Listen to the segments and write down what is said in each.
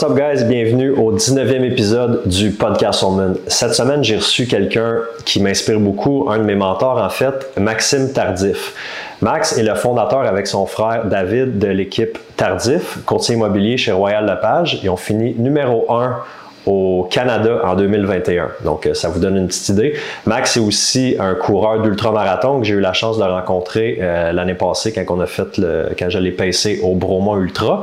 What's up guys, bienvenue au 19e épisode du podcast Woman. Cette semaine, j'ai reçu quelqu'un qui m'inspire beaucoup, un de mes mentors en fait, Maxime Tardif. Max est le fondateur avec son frère David de l'équipe Tardif, courtier immobilier chez Royal Lepage. Ils ont fini numéro 1 au Canada en 2021. Donc, euh, ça vous donne une petite idée. Max est aussi un coureur d'ultramarathon que j'ai eu la chance de rencontrer euh, l'année passée quand on a fait le, quand je l'ai pacé au Bromont Ultra.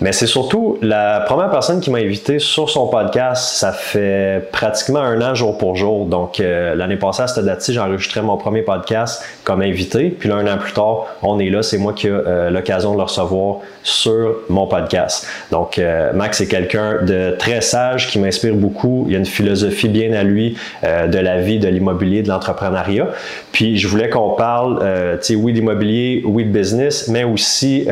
Mais c'est surtout la première personne qui m'a invité sur son podcast. Ça fait pratiquement un an jour pour jour. Donc euh, l'année passée à cette date-ci, j'ai enregistré mon premier podcast comme invité. Puis là, un an plus tard, on est là. C'est moi qui ai euh, l'occasion de le recevoir sur mon podcast. Donc euh, Max est quelqu'un de très sage qui m'inspire beaucoup. Il a une philosophie bien à lui de la vie, de l'immobilier, de l'entrepreneuriat. Puis je voulais qu'on parle, tu sais, oui d'immobilier, oui de business, mais aussi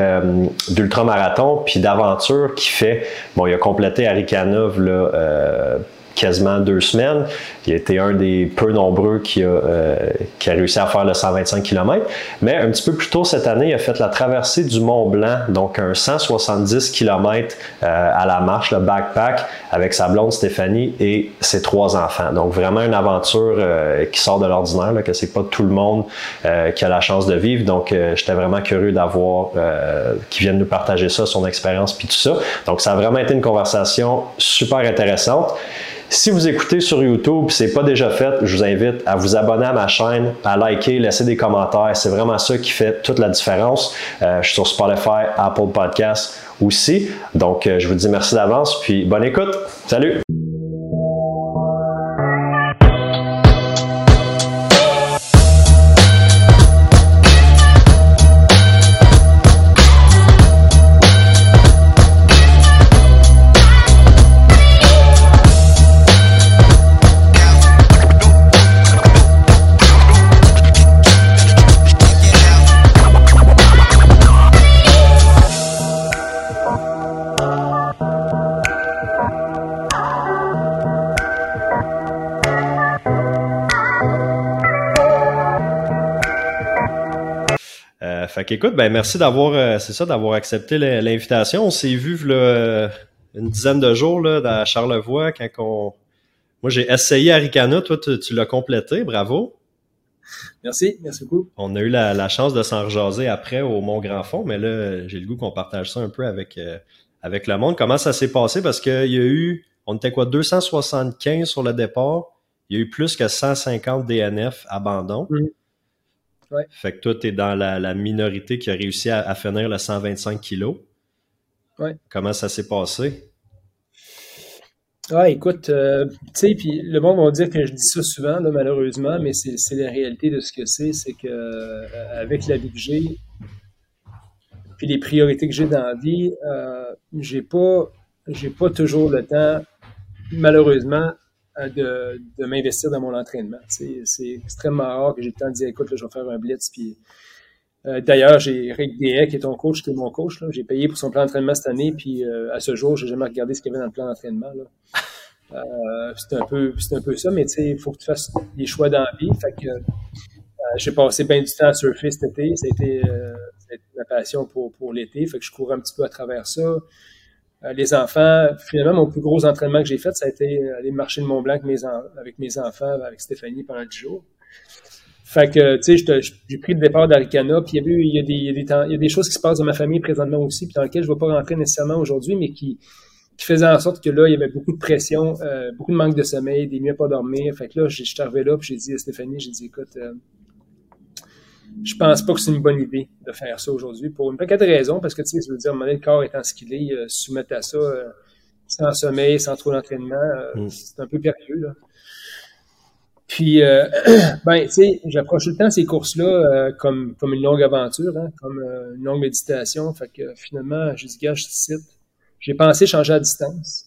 d'ultramarathon, puis aventure qui fait, bon, il a complété Arikanov là, euh, quasiment deux semaines. Il a été un des peu nombreux qui a, euh, qui a réussi à faire le 125 km. Mais un petit peu plus tôt cette année, il a fait la traversée du Mont Blanc, donc un 170 km euh, à la marche, le backpack, avec sa blonde Stéphanie et ses trois enfants. Donc vraiment une aventure euh, qui sort de l'ordinaire, que c'est pas tout le monde qui a la chance de vivre. Donc j'étais vraiment curieux d'avoir qui vienne nous partager ça, son expérience puis tout ça. Donc ça a vraiment été une conversation super intéressante. Si vous écoutez sur YouTube, c'est pas déjà fait, je vous invite à vous abonner à ma chaîne, à liker, laisser des commentaires. C'est vraiment ça qui fait toute la différence. Euh, je suis sur Spotify, Apple Podcasts aussi. Donc, euh, je vous dis merci d'avance, puis bonne écoute. Salut! Fait qu'écoute, ben merci d'avoir, euh, c'est ça, d'avoir accepté l'invitation. On s'est vu là, une dizaine de jours là, à Charlevoix quand on. Moi, j'ai essayé Aricana, toi, tu, l'as complété, bravo. Merci, merci beaucoup. On a eu la, chance de s'en rejaser après au Mont Grand Fond, mais là, j'ai le goût qu'on partage ça un peu avec, euh, avec le monde. Comment ça s'est passé? Parce qu'il y a eu, on était quoi, 275 sur le départ. Il y a eu plus que 150 DNF abandon. Mm. Fait que toi, tu es dans la, minorité qui a réussi à, finir le 125 kilos. Ouais. Comment ça s'est passé? Ah, écoute, euh, tu sais, puis le monde va dire que je dis ça souvent, là, malheureusement, mais c'est la réalité de ce que c'est, c'est que euh, avec la vie que j'ai, puis les priorités que j'ai dans la vie, euh, j'ai pas, j'ai pas toujours le temps, malheureusement, de, de m'investir dans mon entraînement. C'est extrêmement rare que j'ai le temps de dire écoute, là, je vais faire un blitz. Puis, euh, D'ailleurs, j'ai Rick Deshaies, qui est ton coach, qui est mon coach. J'ai payé pour son plan d'entraînement cette année, puis euh, à ce jour, j'ai jamais regardé ce qu'il y avait dans le plan d'entraînement. Euh, c'est un peu c'est un peu ça, mais il faut que tu fasses des choix dans la vie. Fait que j'ai passé bien du temps à surfer cet été. Ça a été, ça a été ma passion pour, pour l'été. Fait que je cours un petit peu à travers ça. Euh, les enfants, finalement, mon plus gros entraînement que j'ai fait, ça a été aller marcher le Mont Blanc avec mes, enfants, avec Stéphanie pendant 10 jours. Fait que, tu sais, j'ai pris le départ d'Aricana, puis il y, a y des, choses qui se passent dans ma famille présentement aussi, puis dans lesquelles je ne vais pas rentrer nécessairement aujourd'hui, mais qui, faisaient en sorte que là, il y avait beaucoup de pression, euh, beaucoup de manque de sommeil, des nuits à pas dormir. Fait que là, je suis arrivé là, puis j'ai dit à Stéphanie, j'ai dit, écoute, euh, je pense pas que c'est une bonne idée de faire ça aujourd'hui pour une paquet de raisons, parce que tu sais, ça veut dire, le corps étant ce qu'il est, euh, soumettre à ça euh, sans sommeil, sans trop d'entraînement, euh, mm. c'est un peu périlleux. Là. Puis, ben, tu sais, j'approche tout le temps ces courses-là comme, comme une longue aventure, hein, comme une longue méditation. Fait que finalement, je dis, gars, je te cite, j'ai pensé changer à distance.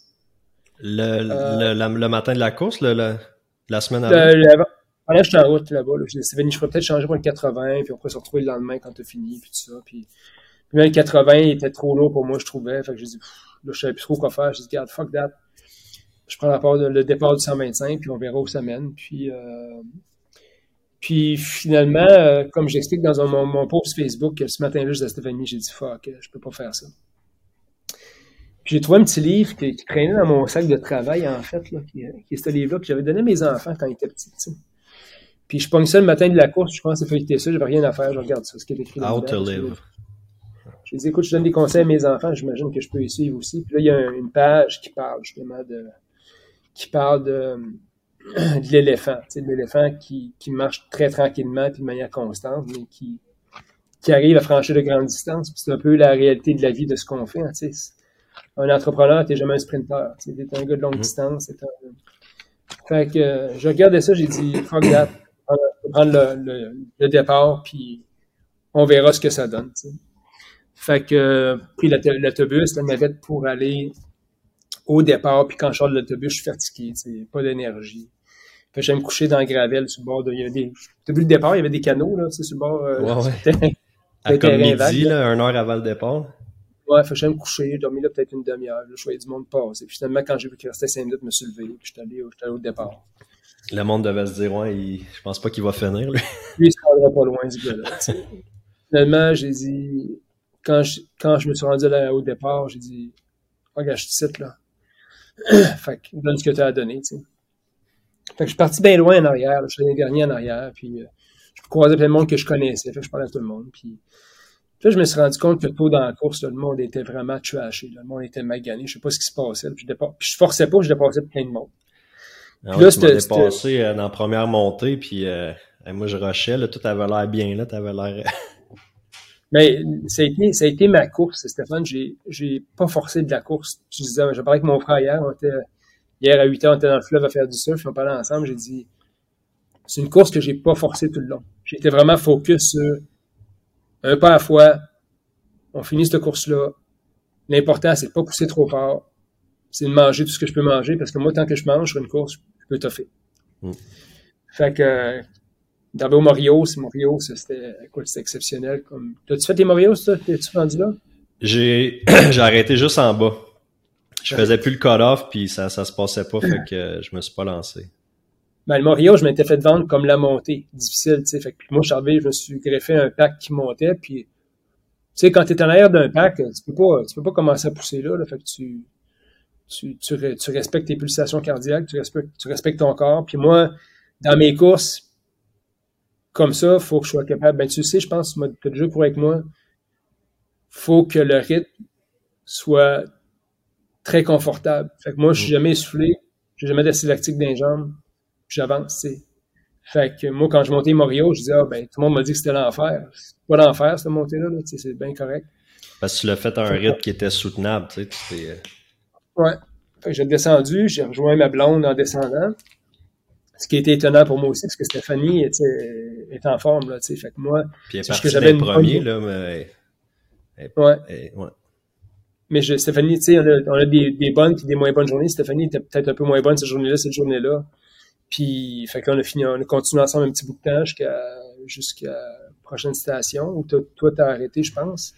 Le, le, le, matin de la course, le, la semaine avant? Là, j'étais en route là-bas. Là. Je dit, je pourrais peut-être changer pour le 80, puis on pourrait se retrouver le lendemain quand tu as fini, puis tout ça. Puis, puis même le 80, il était trop lourd pour moi, je trouvais. Fait que j'ai dit, là, je savais plus trop quoi faire. J'ai dit, regarde, fuck that. Je prends la part le départ du 125, puis on verra où ça mène. Puis, euh, puis finalement, euh, comme j'explique dans un, mon, post Facebook, ce matin-là, je disais à Stéphanie, j'ai dit, fuck, je peux pas faire ça. j'ai trouvé un petit livre qui, traînait dans mon sac de travail, en fait, là, qui, est ce livre-là que j'avais donné à mes enfants quand ils étaient petits. Puis je pogne ça le matin de la course, je pense à feuilleter ça, j'avais rien à faire, je regarde ça, ce qui est écrit How to live. Je dis, écoute, je donne des conseils à mes enfants, j'imagine que je peux y suivre aussi. Puis là, il y a une page qui parle justement de. qui parle de, de l'éléphant. Tu sais, de l'éléphant qui, qui marche très tranquillement puis de manière constante, mais qui, qui arrive à franchir de grandes distances. C'est un peu la réalité de la vie de ce qu'on fait. Hein, tu sais. Un entrepreneur, tu n'es jamais un sprinter. Tu es un gars de longue mm-hmm. distance. Un... Fait que je regardais ça, j'ai dit, fuck that prendre le, départ, puis on verra ce que ça donne. Fait que pris l'autobus, la navette pour aller au départ, puis quand je sors de l'autobus, je suis fatigué, pas d'énergie. Fait que j'aime me coucher dans le gravel sur le bord de. Il y avait des. T'as vu le départ, il y avait des canaux, là, sur le bord. Euh, ouais, ouais. à comme midi, là, une heure avant le départ. Ouais, fait que j'aime me coucher, j'ai dormi là peut-être une demi-heure, je voyais du monde passer. Puis finalement, quand j'ai vu qu'il restait cinq minutes, je me suis levé, puis j'étais allé, allé, au départ. Le monde devait se dire, ouais, il... je pense pas qu'il va finir, lui. Lui, il se rendra pas loin du gars-là. Finalement, j'ai dit, quand je, me suis rendu là au départ, j'ai dit, regarde, je te là. fait que, donne ce que tu as à donner. Fait que je suis parti bien loin en arrière, je suis l'année dernière en arrière, puis euh, je croisais plein de monde que je connaissais, fait je parlais à tout le monde, puis là, je me suis rendu compte que tôt dans la course, le monde était vraiment trashé, le monde était magané, je sais pas ce qui se passait, puis je, puis je forçais pas, je dépassais plein de monde. Ah là, tu m'as dépassé euh, dans la première montée, puis euh, moi, je rushais, là, tout avait l'air bien, là, t'avais l'air... Mais ça a, été, ça a été ma course, Stéphane. J'ai, j'ai pas forcé de la course. Je disais, je parlais avec mon frère hier. On était, hier à 8 h on était dans le fleuve à faire du surf. On parlait ensemble. J'ai dit, c'est une course que j'ai pas forcé tout le long. J'étais vraiment focus sur un pas à la fois. On finit cette course-là. L'important, c'est de pas pousser trop fort c'est de manger tout ce que je peux manger parce que moi, tant que je mange sur une course, je peux toffer. Mm. Fait que, dans au Morio, c'est Morio, c'était, exceptionnel. Comme... T'as-tu fait tes Morio, ça? T'es-tu rendu là? J'ai, j'ai arrêté juste en bas. Je faisais plus le cut-off, puis ça, ça se passait pas, fait que je me suis pas lancé. Ben, le Morio, je m'étais fait vendre comme la montée. Difficile, tu sais. Fait que moi, je suis arrivé, je me suis greffé un pack qui montait, puis, tu sais, quand t'es en arrière d'un pack, tu peux pas, tu peux pas commencer à pousser là, là fait que tu, tu, tu, tu, respectes tes pulsations cardiaques, tu respectes, tu respectes ton corps. Puis moi, dans mes courses, comme ça, faut que je sois capable. Ben, tu sais, je pense, tu as déjà pour avec moi, faut que le rythme soit très confortable. Fait que moi, je suis mm. jamais essoufflé, j'ai jamais d'acide lactique dans les jambes, j'avance. Fait que moi, quand je montais Morio, je disais, ah, ben, tout le monde m'a dit que c'était l'enfer. C'est pas l'enfer, cette montée-là, -là, c'est bien correct. Parce que tu l'as fait à un rythme qui était soutenable, tu sais. Ouais. Fait que j'ai descendu, j'ai rejoint ma blonde en descendant. Ce qui était étonnant pour moi aussi, parce que Stéphanie était, était en forme, là, tu sais. Fait que moi, Puis elle que j'avais une premier, là, mais... ouais. ouais. Mais je, Stéphanie, tu sais, on a, on a des, des, bonnes et des moins bonnes journées. Stéphanie était peut-être un peu moins bonne cette journée-là, cette journée-là. Puis, fait qu'on a fini, on a continué ensemble un petit bout de temps jusqu'à, jusqu'à la prochaine station où toi, t'as arrêté, je pense.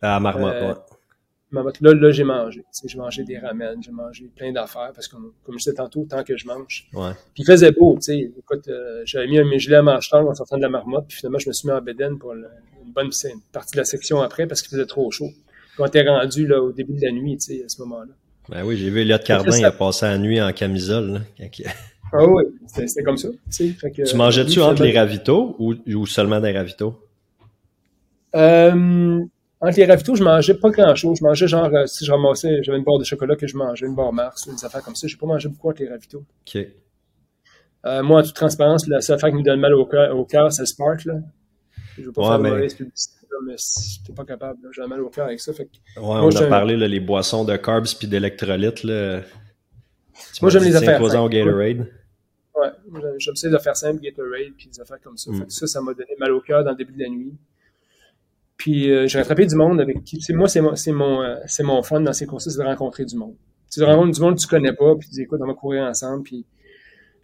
À Marmot, euh, Là, là j'ai mangé. J'ai mangé des ramen, j'ai mangé plein d'affaires parce que, comme je disais tantôt, tant que je mange. Ouais. Puis il faisait beau, tu sais. Écoute, euh, j'avais mis un gilet à manche en sortant de la marmotte, puis finalement, je me suis mis en bédaine pour une bonne partie de la section après parce qu'il faisait trop chaud. Quand t'es rendu là, au début de la nuit, tu sais, à ce moment-là. Ben oui, j'ai vu Elliot Cardin, il a passé la nuit en camisole. Là, Ah oui, c'était comme ça. Tu, mangeais-tu entre les ravitaux ou, ou seulement des ravitaux? Euh, entre les ravitaux, je mangeais pas grand-chose. Je mangeais genre, euh, si je ramassais, j'avais une barre de chocolat que je mangeais, une barre Mars, des affaires comme ça. J'ai pas mangé beaucoup avec les ravitaux. OK. Euh, moi, en toute transparence, la seule affaire qui me donne mal au cœur, c'est Spark, là. Je veux pas faire de mauvaise publicité, mais j'étais pas capable. J'ai mal au cœur avec ça. Fait ouais, on a parlé, là, les boissons de carbs puis d'électrolytes, là. moi, j'aime les affaires. au Gatorade. Ouais, j'essaie de faire simple, Gatorade, puis des affaires comme ça. Fait mm. que ça, ça m'a donné mal au cœur dans le début de la nuit. Puis euh, j'ai rattrapé du monde avec qui. Moi, c'est mon, c'est mon, euh, c'est mon fun dans ces courses c'est de rencontrer du monde. Tu rencontres du monde que tu connais pas, puis tu dis écoute, on va courir ensemble. Puis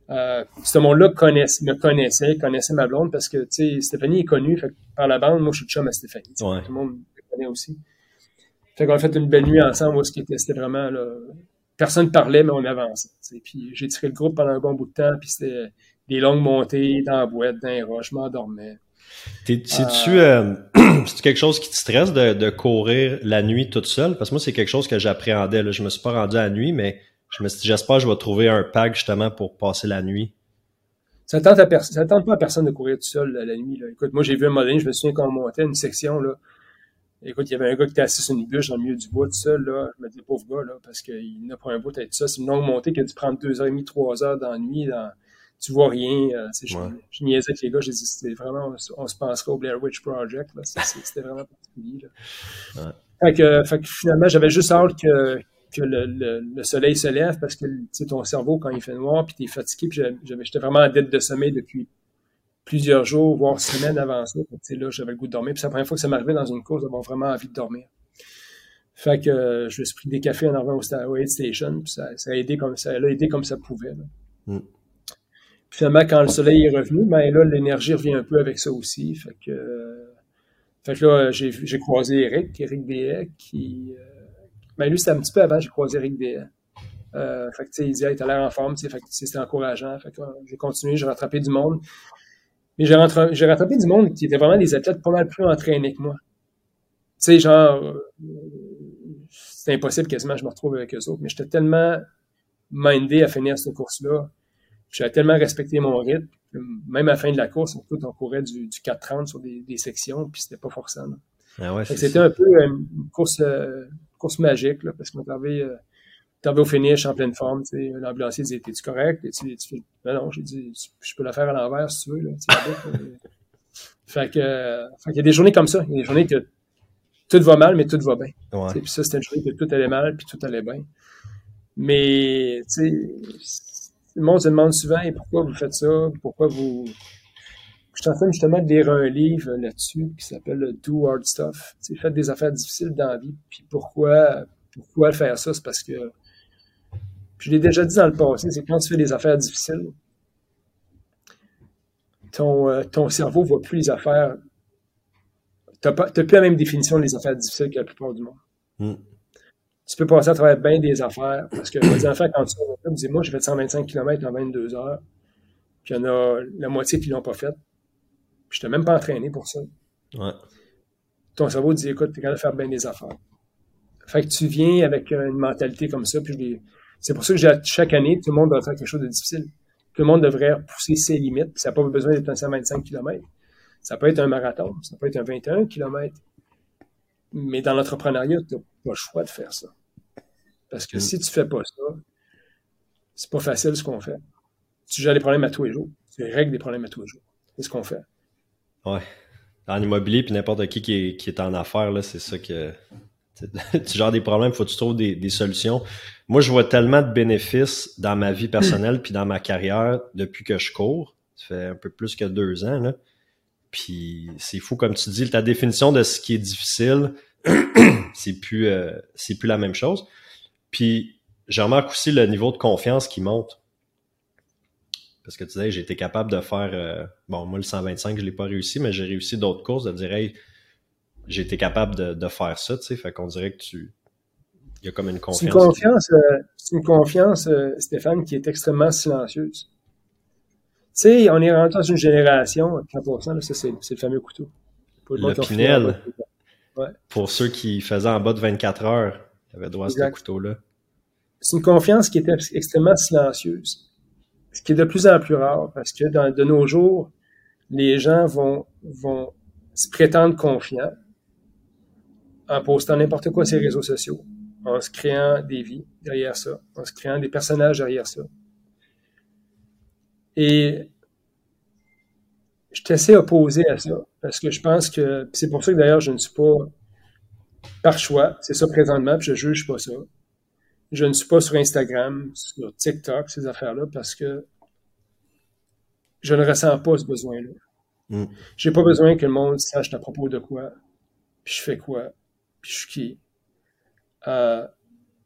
euh, ce monde-là me connaissait, connaissait ma blonde parce que tu sais, Stéphanie est connue. Fait par la bande, moi je suis chum à Stéphanie. Tout le monde me connaît aussi. Fait qu'on a fait une belle nuit ensemble où c'était, c'était vraiment là. Personne ne parlait, mais on avançait. Puis j'ai tiré le groupe pendant un bon bout de temps, puis c'était des longues montées dans la boîte, dans les roches, je m'endormais. C'est-tu euh, quelque chose qui te stresse de, de, courir la nuit toute seule? Parce que moi, c'est quelque chose que j'appréhendais. Je me suis pas rendu à la nuit, mais je me suis dit, j'espère que je vais trouver un pack justement pour passer la nuit. Ça tente, à ça tente pas à personne de courir tout seul la, nuit. Là. Écoute, moi, j'ai vu un modèle, je me souviens quand on montait une section, là. Écoute, il y avait un gars qui était assis sur une bûche dans le milieu du bois tout seul, là. Je me dis, pauvre gars, là, parce qu'il n'a pas un bout d'être ça. C'est une longue montée qui a dû prendre deux heures et demie, trois heures dans la nuit, dans, tu vois rien. Euh, je, je, niaisais avec les gars, j'ai dit, c'était vraiment, on, se penserait au Blair Witch Project, C'était vraiment particulier, là. Fait, que, fait que finalement, j'avais juste hâte que, que le, le, soleil se lève parce que ton cerveau, quand il fait noir, puis t'es fatigué, puis j'étais vraiment en dette de sommeil depuis plusieurs jours, voire semaines avant ça. là, j'avais le goût de dormir. Puis c'est la première fois que ça m'arrivait dans une course d'avoir vraiment envie de dormir. Fait que euh, je me suis pris des cafés en arrivant au, Aid Station, puis ça, ça, a aidé comme ça, a aidé comme ça pouvait. Mm. Finalement, quand le soleil est revenu, ben là, l'énergie revient un peu avec ça aussi. Fait que, euh, fait que là, j'ai croisé Eric, Eric Béet, qui, euh, ben lui, c'était un petit peu avant, j'ai croisé Eric Des. Euh, fait que, il disait, il a l'air en forme, c'était encourageant. Fait que, j'ai continué, j'ai rattrapé du monde. Mais j'ai, rattrapé du monde qui était vraiment des athlètes pas mal plus entraînés que moi. Tu sais, genre, euh, c'était impossible quasiment, je me retrouve avec eux autres, mais j'étais tellement mindé à finir cette course-là. J'avais tellement respecté mon rythme. Même à la fin de la course, on courait du, du 4-30 sur des, des, sections, puis c'était pas forcément. Ah ouais, c'était un peu euh, une course, course magique, là, parce qu'on t'avait euh, au finish en pleine forme, tu sais, l'ambulancier disait, t'es-tu correct? Et tu, tu, ben non, j'ai dit, je peux la faire à l'envers si tu veux, là, fait que, fait qu'il y a des journées comme ça. Il y a des journées que tout va mal, mais tout va bien. Ouais. Puis ça, c'était une journée que tout allait mal, puis tout allait bien. Mais, tu sais, le monde se demande souvent, pourquoi vous faites ça? Pourquoi vous, je suis en train justement de lire un livre là-dessus qui s'appelle Do Hard Stuff. Faites des affaires difficiles dans la vie. Puis pourquoi, pourquoi faire ça? C'est parce que, je l'ai déjà dit dans le passé, c'est quand tu fais des affaires difficiles, ton, euh, ton cerveau ne voit plus les affaires. Tu n'as plus la même définition des affaires difficiles que la plupart du monde. Hmm. Tu peux passer à travers bien des affaires. Parce que les affaires, quand tu fais, dis moi, j'ai fait 125 km en 22 heures. Puis il y en a la moitié qui ne l'ont pas fait. Je t'ai même pas entraîné pour ça. Ouais. Ton cerveau dit, écoute, t'es capable de faire bien des affaires. Fait que tu viens avec une mentalité comme ça, puis c'est pour ça que chaque année, tout le monde doit faire quelque chose de difficile. Tout le monde devrait pousser ses limites. Ça n'a pas besoin d'être un 125 km. Ça peut être un marathon, ça peut être un 21 km. Mais dans l'entrepreneuriat, tu n'as pas le choix de faire ça. Parce que mm. si tu fais pas ça, c'est pas facile ce qu'on fait. Tu gères les problèmes à tous les jours. Tu règles des problèmes à tous les jours. C'est ce qu'on fait. Ouais. En immobilier, puis n'importe qui qui est, qui est en affaires, là, c'est ça que. tu gères des problèmes, faut que tu trouves des, des, solutions. Moi, je vois tellement de bénéfices dans ma vie personnelle puis dans ma carrière depuis que je cours. Ça fait un peu plus que deux ans, là. Puis c'est fou, comme tu dis, ta définition de ce qui est difficile, c'est plus, euh, c'est plus la même chose. Puis je remarque aussi le niveau de confiance qui monte. Parce que tu disais, j'ai été capable de faire. Euh, bon, moi, le 125, je ne l'ai pas réussi, mais j'ai réussi d'autres courses, de dire, hey, j'ai été capable de, faire ça, tu sais. Fait qu'on dirait que tu. Il y a comme une confiance. C'est une confiance, euh, une confiance Stéphane, qui est extrêmement silencieuse. Tu sais, on est rentré dans une génération, 100%, là, ça, c'est, le fameux couteau. le Pinel. Pour ceux qui faisaient en bas de 24 heures, il y avait droit à ce couteau-là. C'est une confiance qui était extrêmement silencieuse ce qui est de plus en plus rare parce que dans, de nos jours, les gens vont, vont se prétendre confiants en postant n'importe quoi sur les réseaux sociaux, en se créant des vies derrière ça, en se créant des personnages derrière ça. Et je suis assez opposé à ça, parce que je pense que, c'est pour ça que d'ailleurs je ne suis pas par choix, c'est ça présentement, puis je juge pas ça je ne suis pas sur Instagram, sur TikTok, ces affaires-là, parce que je ne ressens pas ce besoin-là. Je mm. J'ai pas besoin que le monde sache à propos de quoi, puis je fais quoi, puis je suis qui. Euh,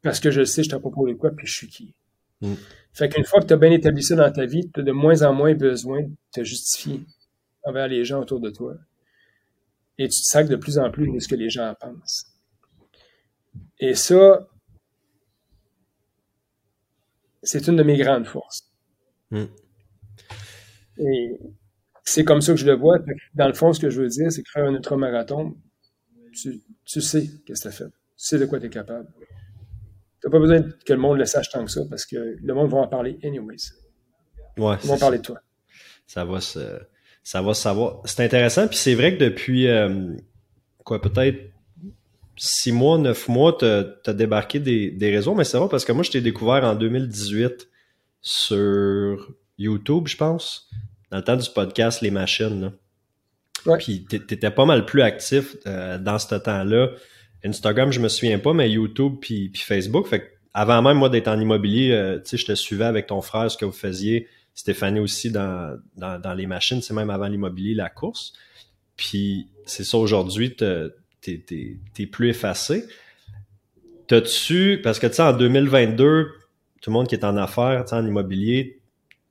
parce que je sais je à propos de quoi, puis je suis qui. Mm. Fait qu'une fois que tu as bien établi ça dans ta vie, tu as de moins en moins besoin de te justifier envers les gens autour de toi. Et tu te sacs de plus en plus de ce que les gens pensent. Et ça, c'est une de mes grandes forces. Hmm. Et c'est comme ça que je le vois. Dans le fond, ce que je veux dire, c'est que faire un ultramarathon, tu, tu sais qu'est-ce que tu as fait. Tu sais de quoi tu es capable. Tu n'as pas besoin que le monde le sache tant que ça, parce que le monde va en parler anyways. Ouais, Ils vont parler de toi. Ça va se, ça va savoir. C'est intéressant, puis c'est vrai que depuis, euh, quoi, peut-être six mois, neuf mois, tu as, débarqué des, des réseaux, mais c'est vrai parce que moi, je t'ai découvert en 2018 sur YouTube, je pense, dans le temps du podcast Les Machines. Là. Ouais. Puis t'étais pas mal plus actif euh, dans ce temps-là. Instagram, je me souviens pas, mais YouTube puis, puis Facebook. Fait que avant même moi d'être en immobilier, euh, tu sais, je te suivais avec ton frère ce que vous faisiez. Stéphanie aussi dans, dans, dans les machines, c'est même avant l'immobilier, la course. Puis c'est ça aujourd'hui, t'es es, plus effacé. T'as-tu, parce que tu sais, en 2022, tout le monde qui est en affaires, en immobilier,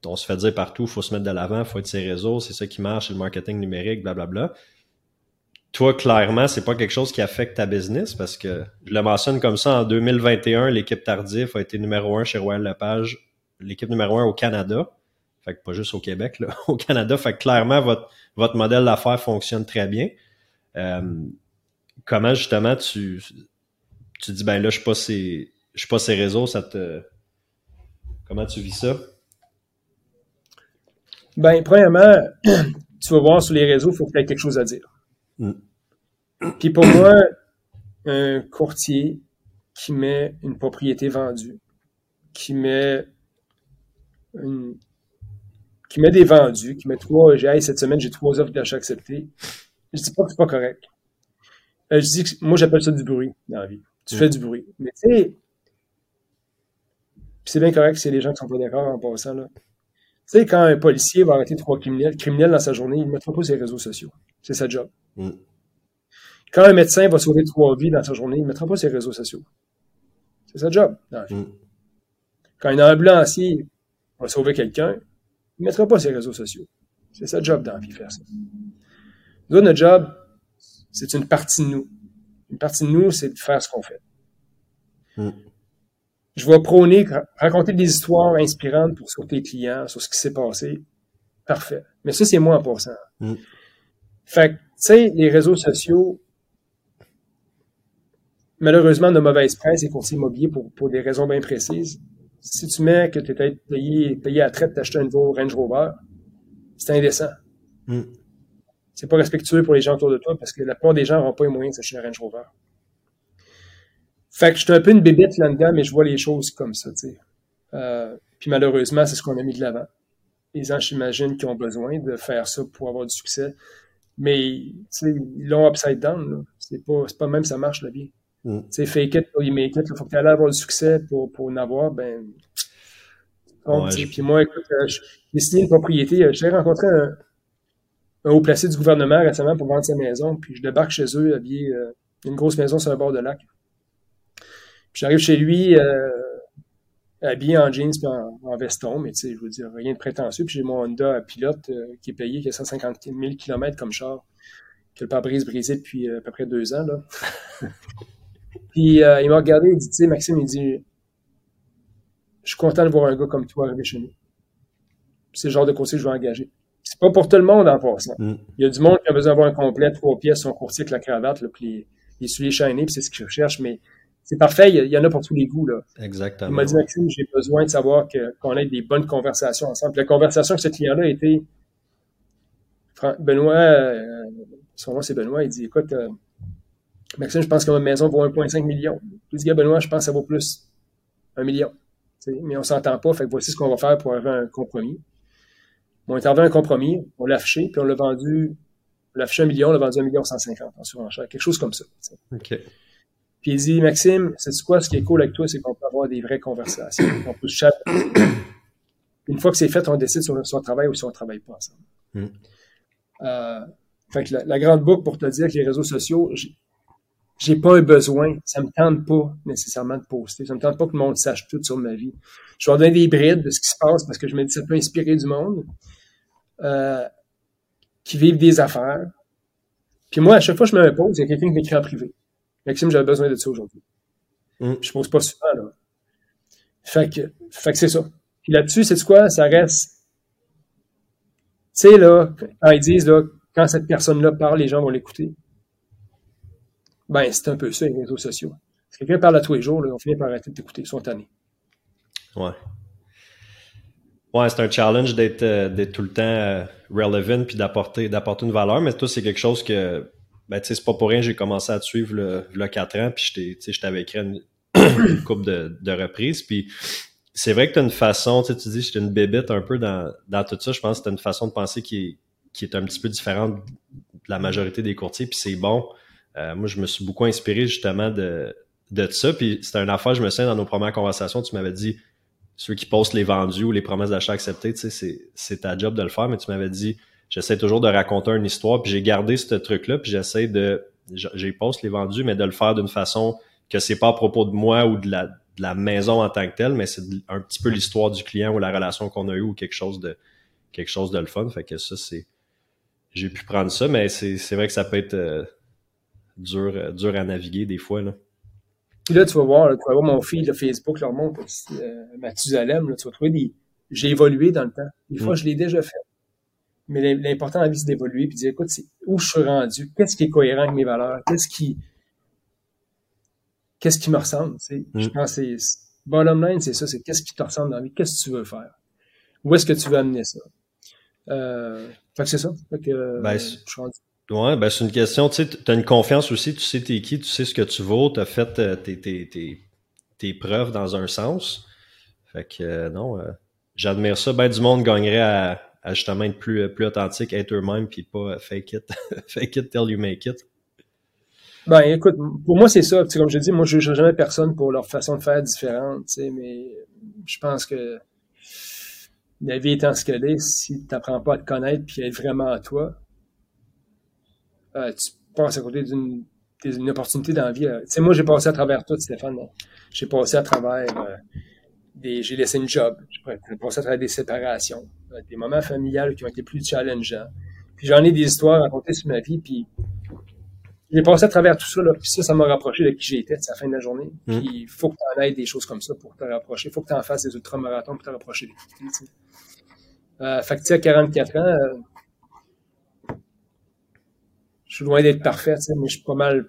on se fait dire partout, faut se mettre de l'avant, faut être ses réseaux, c'est ça qui marche, c'est le marketing numérique, blablabla. Toi, clairement, c'est pas quelque chose qui affecte ta business parce que je le mentionne comme ça, en 2021, l'équipe Tardif a été numéro un chez Royal Lepage, l'équipe numéro un au Canada. Fait que pas juste au Québec, là, au Canada. Fait que clairement, votre, votre modèle d'affaires fonctionne très bien. Euh, comment justement tu, tu dis ben là, je suis pas ces, je suis pas ces réseaux, ça te. Comment tu vis ça? Ben, premièrement, tu vas voir sur les réseaux, il faut que tu aies quelque chose à dire. Mm. Puis pour moi, un courtier qui met une propriété vendue, qui met une, qui met des vendus, qui met trois, j'ai, cette semaine, j'ai trois offres d'achat acceptées. Je dis pas que c'est pas correct. Euh, je dis que, moi, j'appelle ça du bruit dans la vie. Tu fais mm. du bruit. Mais tu sais, c'est bien correct c'est les gens qui sont pas d'accord en passant, là. Tu sais, quand un policier va arrêter trois criminels, criminels dans sa journée, il ne mettra pas sur les réseaux sociaux. C'est sa job. Mm. Quand un médecin va sauver trois vies dans sa journée, il ne mettra pas sur les réseaux sociaux. C'est sa job. Mm. Quand un ambulancier va sauver quelqu'un, il ne mettra pas sur les réseaux sociaux. C'est sa job dans la vie faire ça. Nous, notre job, c'est une partie de nous. Une partie de nous, c'est de faire ce qu'on fait. Mm je vais prôner, raconter des histoires inspirantes pour, sur tes clients, sur ce qui s'est passé. Parfait. Mais ça, c'est moi en passant. Mm. Fait que, tu sais, les réseaux sociaux, malheureusement, de mauvaise presse et courtiers immobiliers pour, pour des raisons bien précises. Si tu mets que tu es payé, payé à traite d'acheter un nouveau Range Rover, c'est indécent. Mm. C'est pas respectueux pour les gens autour de toi parce que la plupart des gens n'auront pas les moyens d'acheter un Range Rover. Fait que je suis un peu une bébête là-dedans, mais je vois les choses comme ça, tu sais. Euh, puis malheureusement, c'est ce qu'on a mis de l'avant. Les gens, j'imagine, qui ont besoin de faire ça pour avoir du succès. Mais, tu sais, ils l'ont upside down, C'est pas, pas même ça marche, la vie. Mm. Tu sais, fake it, il make it, il faut que tu ailles avoir du succès pour, pour en avoir, ben... Puis moi, écoute, euh, j'ai signé une propriété. Euh, j'ai rencontré un, un, haut placé du gouvernement récemment pour vendre sa maison, puis je débarque chez eux, habillé, une grosse maison sur un bord de lac j'arrive chez lui euh, habillé en jeans et en, veston, mais tu sais, je veux dire, rien de prétentieux. Puis j'ai mon Honda pilote euh, qui est payé, qui a 150 000 km comme char, qui a le pare-brise brisé depuis euh, à peu près deux ans. Là. puis il m'a regardé, il dit, tu sais, Maxime, il dit, je suis content de voir un gars comme toi arriver chez nous. C'est le genre de courtier que je vais engager. C'est pas pour tout le monde en passant. Mm. Il y a du monde qui a besoin d'avoir un complet, trois pièces, son courtier avec la cravate, là, puis les, souliers chaînés, puis c'est ce qu'il recherche, mais c'est parfait, il y, en a pour tous les goûts. Là. Exactement. Il m'a dit, Maxime, j'ai besoin de savoir qu'on ait des bonnes conversations ensemble. la conversation avec ce client-là était Benoît, euh, son nom c'est Benoît, il dit, écoute, euh, Maxime, je pense que ma maison vaut 1,5 million. Dis, Benoît, je pense que ça vaut plus. Un million. mais on s'entend pas, fait que voici ce qu'on va faire pour avoir un compromis. On a arrivé un compromis, on l'a affiché, puis on l'a vendu, on l'a affiché un million, on l'a vendu un million cent cinquante en surenchère, quelque chose comme ça. OK. Puis il dit, Maxime, c'est quoi? Ce qui est cool avec toi, c'est qu'on peut avoir des vraies conversations. On peut chat. Une fois que c'est fait, on décide si on, travaille ou si on travaille pas ensemble. Mm. Euh, fait que la, grande boucle pour te dire que les réseaux sociaux, j'ai pas un besoin. Ça me tente pas nécessairement de poster. Ça me tente pas que le monde sache tout sur ma vie. Je vais leur donner des brides de ce qui se passe parce que je me dis ça peut inspirer du monde euh, qui vivent des affaires. Puis moi, à chaque fois que je me pose, il y a quelqu'un qui m'écrit en privé. Maxime, j'avais besoin de ça aujourd'hui. Mm. Je pose pas souvent, là. Fait que, fait que c'est ça. Puis là-dessus, c'est quoi? Ça reste. Tu sais, là, quand ils disent, là, quand cette personne-là parle, les gens vont l'écouter. Ben, c'est un peu ça, les réseaux sociaux. Si quelqu'un parle à tous les jours, là, on finit par arrêter d'écouter, ils sont tannés. Ouais. Ouais, c'est un challenge d'être euh, tout le temps euh, relevant puis d'apporter d'apporter une valeur, mais toi, c'est quelque chose que ben, tu sais, c'est pas pour rien, j'ai commencé à te suivre le, le 4 ans, puis je t'avais écrit une, couple de, de reprises, puis c'est vrai que tu as une façon, tu dis, j'étais une bébête un peu dans, dans tout ça. Je pense que tu as une façon de penser qui est, qui est un petit peu différente de la majorité des courtiers, puis c'est bon. Euh, moi, je me suis beaucoup inspiré justement de, de ça. Puis c'était une affaire, je me souviens, dans nos premières conversations, tu m'avais dit, ceux qui postent les vendus ou les promesses d'achat acceptées, tu sais, c'est ta job de le faire, mais tu m'avais dit, j'essaie toujours de raconter une histoire, puis j'ai gardé ce truc-là, puis j'essaie de, j'ai poste les vendus, mais de le faire d'une façon que c'est pas à propos de moi ou de la, de la maison en tant que telle, mais c'est un petit peu l'histoire du client ou la relation qu'on a eue ou quelque chose de quelque chose de le fun. Fait que ça, c'est. J'ai pu prendre ça, mais c'est vrai que ça peut être euh, dur, euh, dur à naviguer des fois. Là. Puis là, tu vas voir, tu vas voir mon fil de Facebook leur montre euh, Mathusalem, là, tu vas trouver des. J'ai évolué dans le temps. Des fois, mm. je l'ai déjà fait. Mais l'important dans la vie, c'est d'évoluer puis de dire, écoute, où je suis rendu, qu'est-ce qui est cohérent avec mes valeurs, qu'est-ce qui qu'est-ce qui me ressemble, tu sais? Je mm. pense que c'est, bottom line, c'est ça, c'est qu'est-ce qui te ressemble dans la vie, qu'est-ce que tu veux faire? Où est-ce que tu veux amener ça? Euh, fait que c'est ça. Fait que, ben, Ouais, ben c'est une question, tu sais, as une confiance aussi, tu sais t'es qui, tu sais ce que tu vaux, tu as fait euh, tes, tes, tes, preuves dans un sens. Fait que euh, non, euh, j'admire ça. Ben du monde gagnerait à, justement être plus, plus authentique, être eux-mêmes, puis pas fake it, fake it till you make it. Ben, écoute, pour moi, c'est ça. comme je dis, moi, je ne jamais personne pour leur façon de faire différente, mais je pense que la vie étant ce qu'elle est, si tu n'apprends pas à te connaître puis être vraiment à toi, euh, tu passes à côté d'une une opportunité dans la vie. Tu sais, moi, j'ai passé à travers tout, Stéphane. J'ai passé à travers euh, des. J'ai laissé une job. J'ai passé à travers des séparations, euh, des moments familiales qui ont été plus challengeants. Puis j'en ai des histoires à raconter sur ma vie, puis j'ai passé à travers tout ça, là, puis ça, ça m'a rapproché de qui j'étais à la fin de la journée. Mmh. Puis il faut que tu en aies des choses comme ça pour te rapprocher. Il faut que tu en fasses des ultramarathons pour te rapprocher de qui euh, Fait que tu sais, à 44 ans, euh, suis loin d'être parfait, mais je suis pas mal,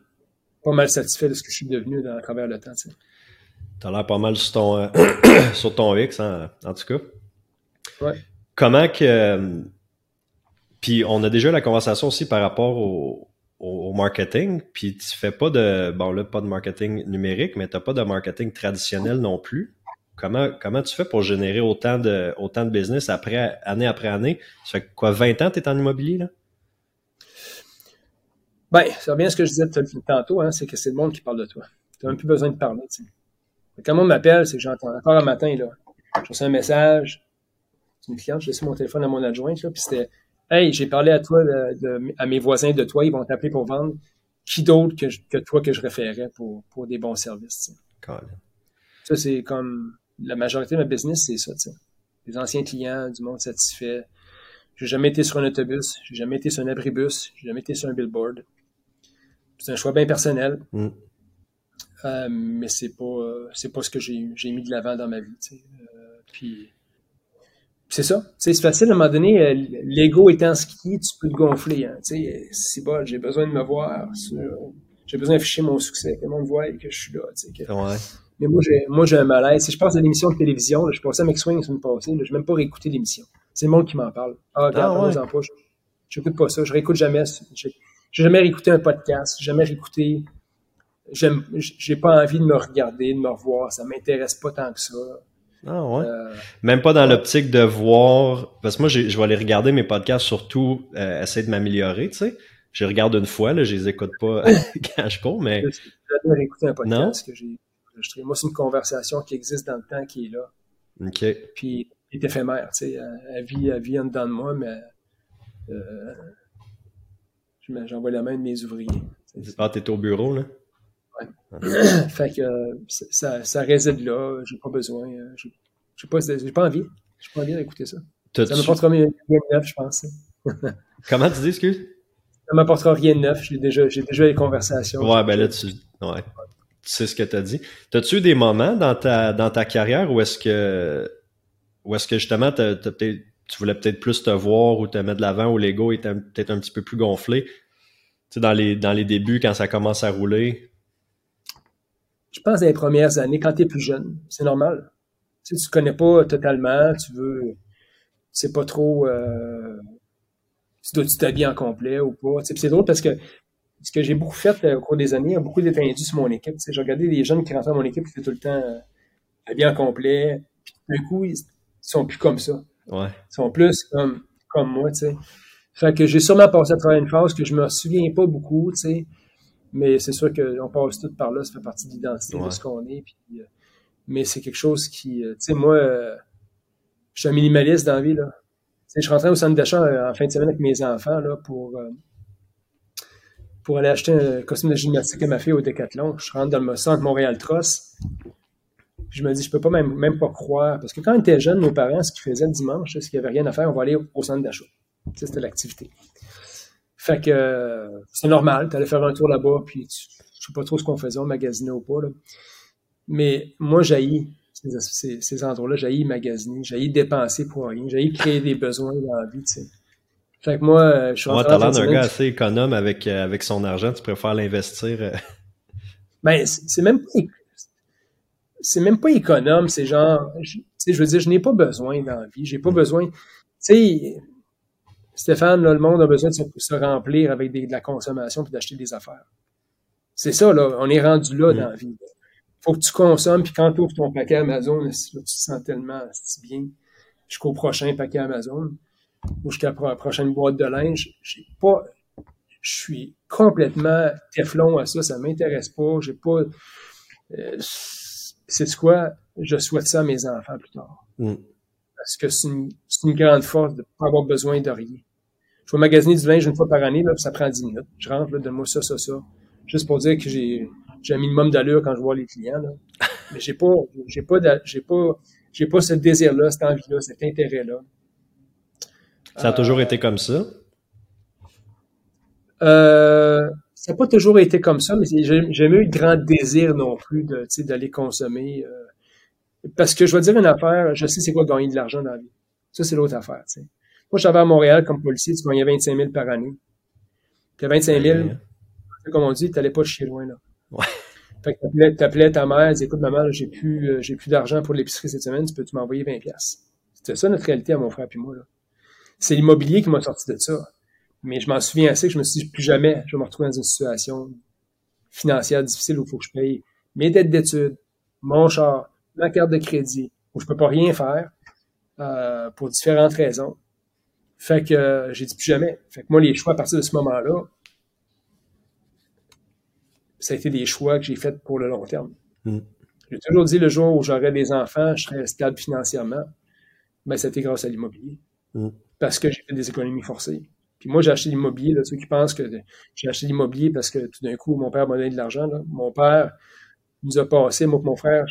pas mal satisfait de ce que je suis devenu à travers le temps. Tu as l'air pas mal sur ton, euh, sur ton X, hein, en tout cas. Ouais. Comment que. Puis on a déjà la conversation aussi par rapport au, au, marketing, puis tu fais pas de, bon là, pas de marketing numérique, mais tu n'as pas de marketing traditionnel non plus. Comment, comment tu fais pour générer autant de, autant de business après, année après année? Ça fait quoi, 20 ans tu es en immobilier, là? Ben, ça revient à ce que je disais tantôt, hein, c'est que c'est le monde qui parle de toi. Tu n'as même plus besoin de parler, Quand monde m'appelle, c'est que j'entends encore un matin, là, je reçois un message, c'est une cliente, j'ai laissé mon téléphone à mon adjointe, là, puis c'était Hey, j'ai parlé à toi, de, à mes voisins de toi, ils vont t'appeler pour vendre. Qui d'autre que, que, toi que je référais pour, pour des bons services? Ça, c'est comme la majorité de ma business, c'est ça. T'sais. Des anciens clients, du monde satisfait. J'ai jamais été sur un autobus, j'ai jamais été sur un abribus, j'ai jamais été sur un billboard. C'est un choix bien personnel. Mm. Euh, mais c'est pas euh, c'est pas ce que j'ai mis de l'avant dans ma vie. Euh, puis c'est ça. C'est facile à un moment donné, l'ego étant ce qui tu peux te gonfler. Hein, c'est bon, j'ai besoin de me voir. J'ai besoin d'afficher mon succès, que le monde voit et que je suis là. Ouais. Mais moi, j'ai, moi, j'ai un malaise. Si je passe à l'émission de télévision, là, je passais à McSwing la semaine passée, je n'ai même pas réécouté l'émission. C'est le monde qui m'en parle. Ah, regarde, ah, ouais. pas. Je n'écoute pas ça. Je réécoute jamais. J'ai, jamais réécouté un podcast. Jamais réécouté. J'ai pas envie de me regarder, de me revoir. Ça m'intéresse pas tant que ça. Ah ouais. Euh, Même pas dans l'optique de voir. Parce que moi, je vais aller regarder mes podcasts surtout euh, essayer de m'améliorer, tu sais. Je regarde une fois, là, je les écoute pas quand je cours, mais. J'adore écouter un podcast que j'ai enregistré. Moi, c'est une conversation qui existe dans le temps, qui est là. OK. Puis, elle est éphémère, tu sais. Elle vit, elle vit en dedans de moi, mais. Euh, J'envoie la main de mes ouvriers. Ah, t'es au bureau, là? fait que ça, ça réside là, j'ai pas besoin. Euh, j'ai pas, pas envie. J'ai pas envie d'écouter ça. Ça m'apportera rien de neuf, je pense. Comment tu dis, excuse? Ça m'apportera rien de neuf. J'ai déjà, déjà les conversations. Ouais, ben là, tu, ouais. tu sais ce que tu as dit. T'as-tu eu des moments dans ta, dans ta carrière où est-ce que, où est-ce que justement, t'as, tu voulais peut-être plus te voir ou te mettre de l'avant ou l'ego était peut-être un petit peu plus gonflé? Tu sais, dans les, dans les débuts, quand ça commence à rouler? Je pense dans les premières années, quand tu es plus jeune, c'est normal. Tu sais, tu connais pas totalement, tu veux, c'est pas trop, euh, tu dois t'habiller en complet ou pas. c'est drôle parce que ce que j'ai beaucoup fait euh, au cours des années, beaucoup détendu sur mon équipe. J'ai regardé les jeunes qui rentraient dans mon équipe qui étaient tout le temps euh, habillés en complet. Puis d'un coup, ils sont plus comme ça. Ouais. Ils sont plus comme, comme moi, tu sais. Fait que j'ai sûrement passé à travers une phase que je me souviens pas beaucoup, tu sais. Mais c'est sûr qu'on passe tout par là, ça fait partie de l'identité de ce qu'on est. Puis, euh, mais c'est quelque chose qui, tu sais, moi, je suis un minimaliste dans la vie, là. Tu sais, je rentrais au centre d'achat en fin de semaine avec mes enfants, là, pour pour aller acheter un costume de gymnastique à ma fille au Décathlon. Je rentre dans le centre Montréal Tross. Je me dis, je peux pas même, même pas croire. Parce que quand on était jeune, nos parents, ce qu'ils faisaient le dimanche, c'est qu'il n'y avait rien à faire, on va aller au centre d'achat. C'était l'activité. Fait que c'est normal, tu allais faire un tour là-bas, puis je sais pas trop ce qu'on faisait, on magasinait ou pas. Là. Mais moi, j'ai ces, ces, endroits-là, j'ai magasiner, j'ai dépenser pour rien, j'ai créer des besoins dans la vie, tu sais. Fait que moi, je suis en train l'air d'un gars assez économe avec, euh, avec son argent, tu préfères l'investir. Euh? Ben, c'est même pas c'est même pas économe, c'est genre, je, je veux dire, je n'ai pas besoin dans la vie, j'ai pas besoin, tu sais, Stéphane, là, le monde a besoin de se, remplir avec de la consommation puis d'acheter des affaires. C'est ça, là, on est rendu là mm. dans la vie. Faut que tu consommes, puis quand tu ouvres ton paquet Amazon, tu te sens tellement bien jusqu'au prochain paquet Amazon ou jusqu'à la prochaine boîte de linge. J'ai pas, je suis complètement teflon à ça, ça m'intéresse pas. J'ai pas. Euh, c'est quoi? Je souhaite ça à mes enfants plus tard. Mm. Parce que c'est une, une, grande force de ne pas avoir besoin de rien. Je vais magasiner du linge une fois par année, là, ça prend 10 minutes. Je rentre, donne-moi ça, ça, ça. Juste pour dire que j'ai, un minimum d'allure quand je vois les clients. Là. Mais j'ai pas, j'ai pas, j'ai pas, j'ai pas ce désir-là, cette envie-là, cet intérêt-là. Ça a toujours été comme ça? Euh, ça n'a pas toujours été comme ça, mais j'ai jamais eu de grand désir non plus de, d'aller consommer. Euh, parce que je vais dire une affaire, je sais c'est quoi gagner de l'argent dans la vie. Ça, c'est l'autre affaire. T'sais. Moi, j'avais à Montréal comme policier, tu gagnais 25 000 par année. Puis 25 000, comme on dit, tu n'allais pas chier loin. Là. Ouais. Fait que t'appelais ta mère, dis écoute maman, j'ai plus, euh, j'ai plus d'argent pour l'épicerie cette semaine, tu peux-tu m'envoyer 20 C'était ça notre réalité à mon frère et moi. Là c'est l'immobilier qui m'a sorti de ça. Mais je m'en souviens assez que je me suis dit, plus jamais je vais me retrouver dans une situation financière difficile où il faut que je paye mes dettes d'études, mon char, ma carte de crédit, où je peux pas rien faire euh, pour différentes raisons. Fait que euh, j'ai dit plus jamais. Fait que moi, les choix à partir de ce moment-là, ça a été des choix que j'ai faits pour le long terme. Mm. J'ai toujours dit le jour où j'aurai des enfants, je serai stable financièrement. Ben, c'était grâce à l'immobilier. Mm parce que j'ai fait des économies forcées. Puis moi, j'ai acheté l'immobilier, là, ceux qui pensent que j'ai acheté l'immobilier parce que tout d'un coup, mon père m'a donné de l'argent. Mon père nous a passé, moi et mon frère,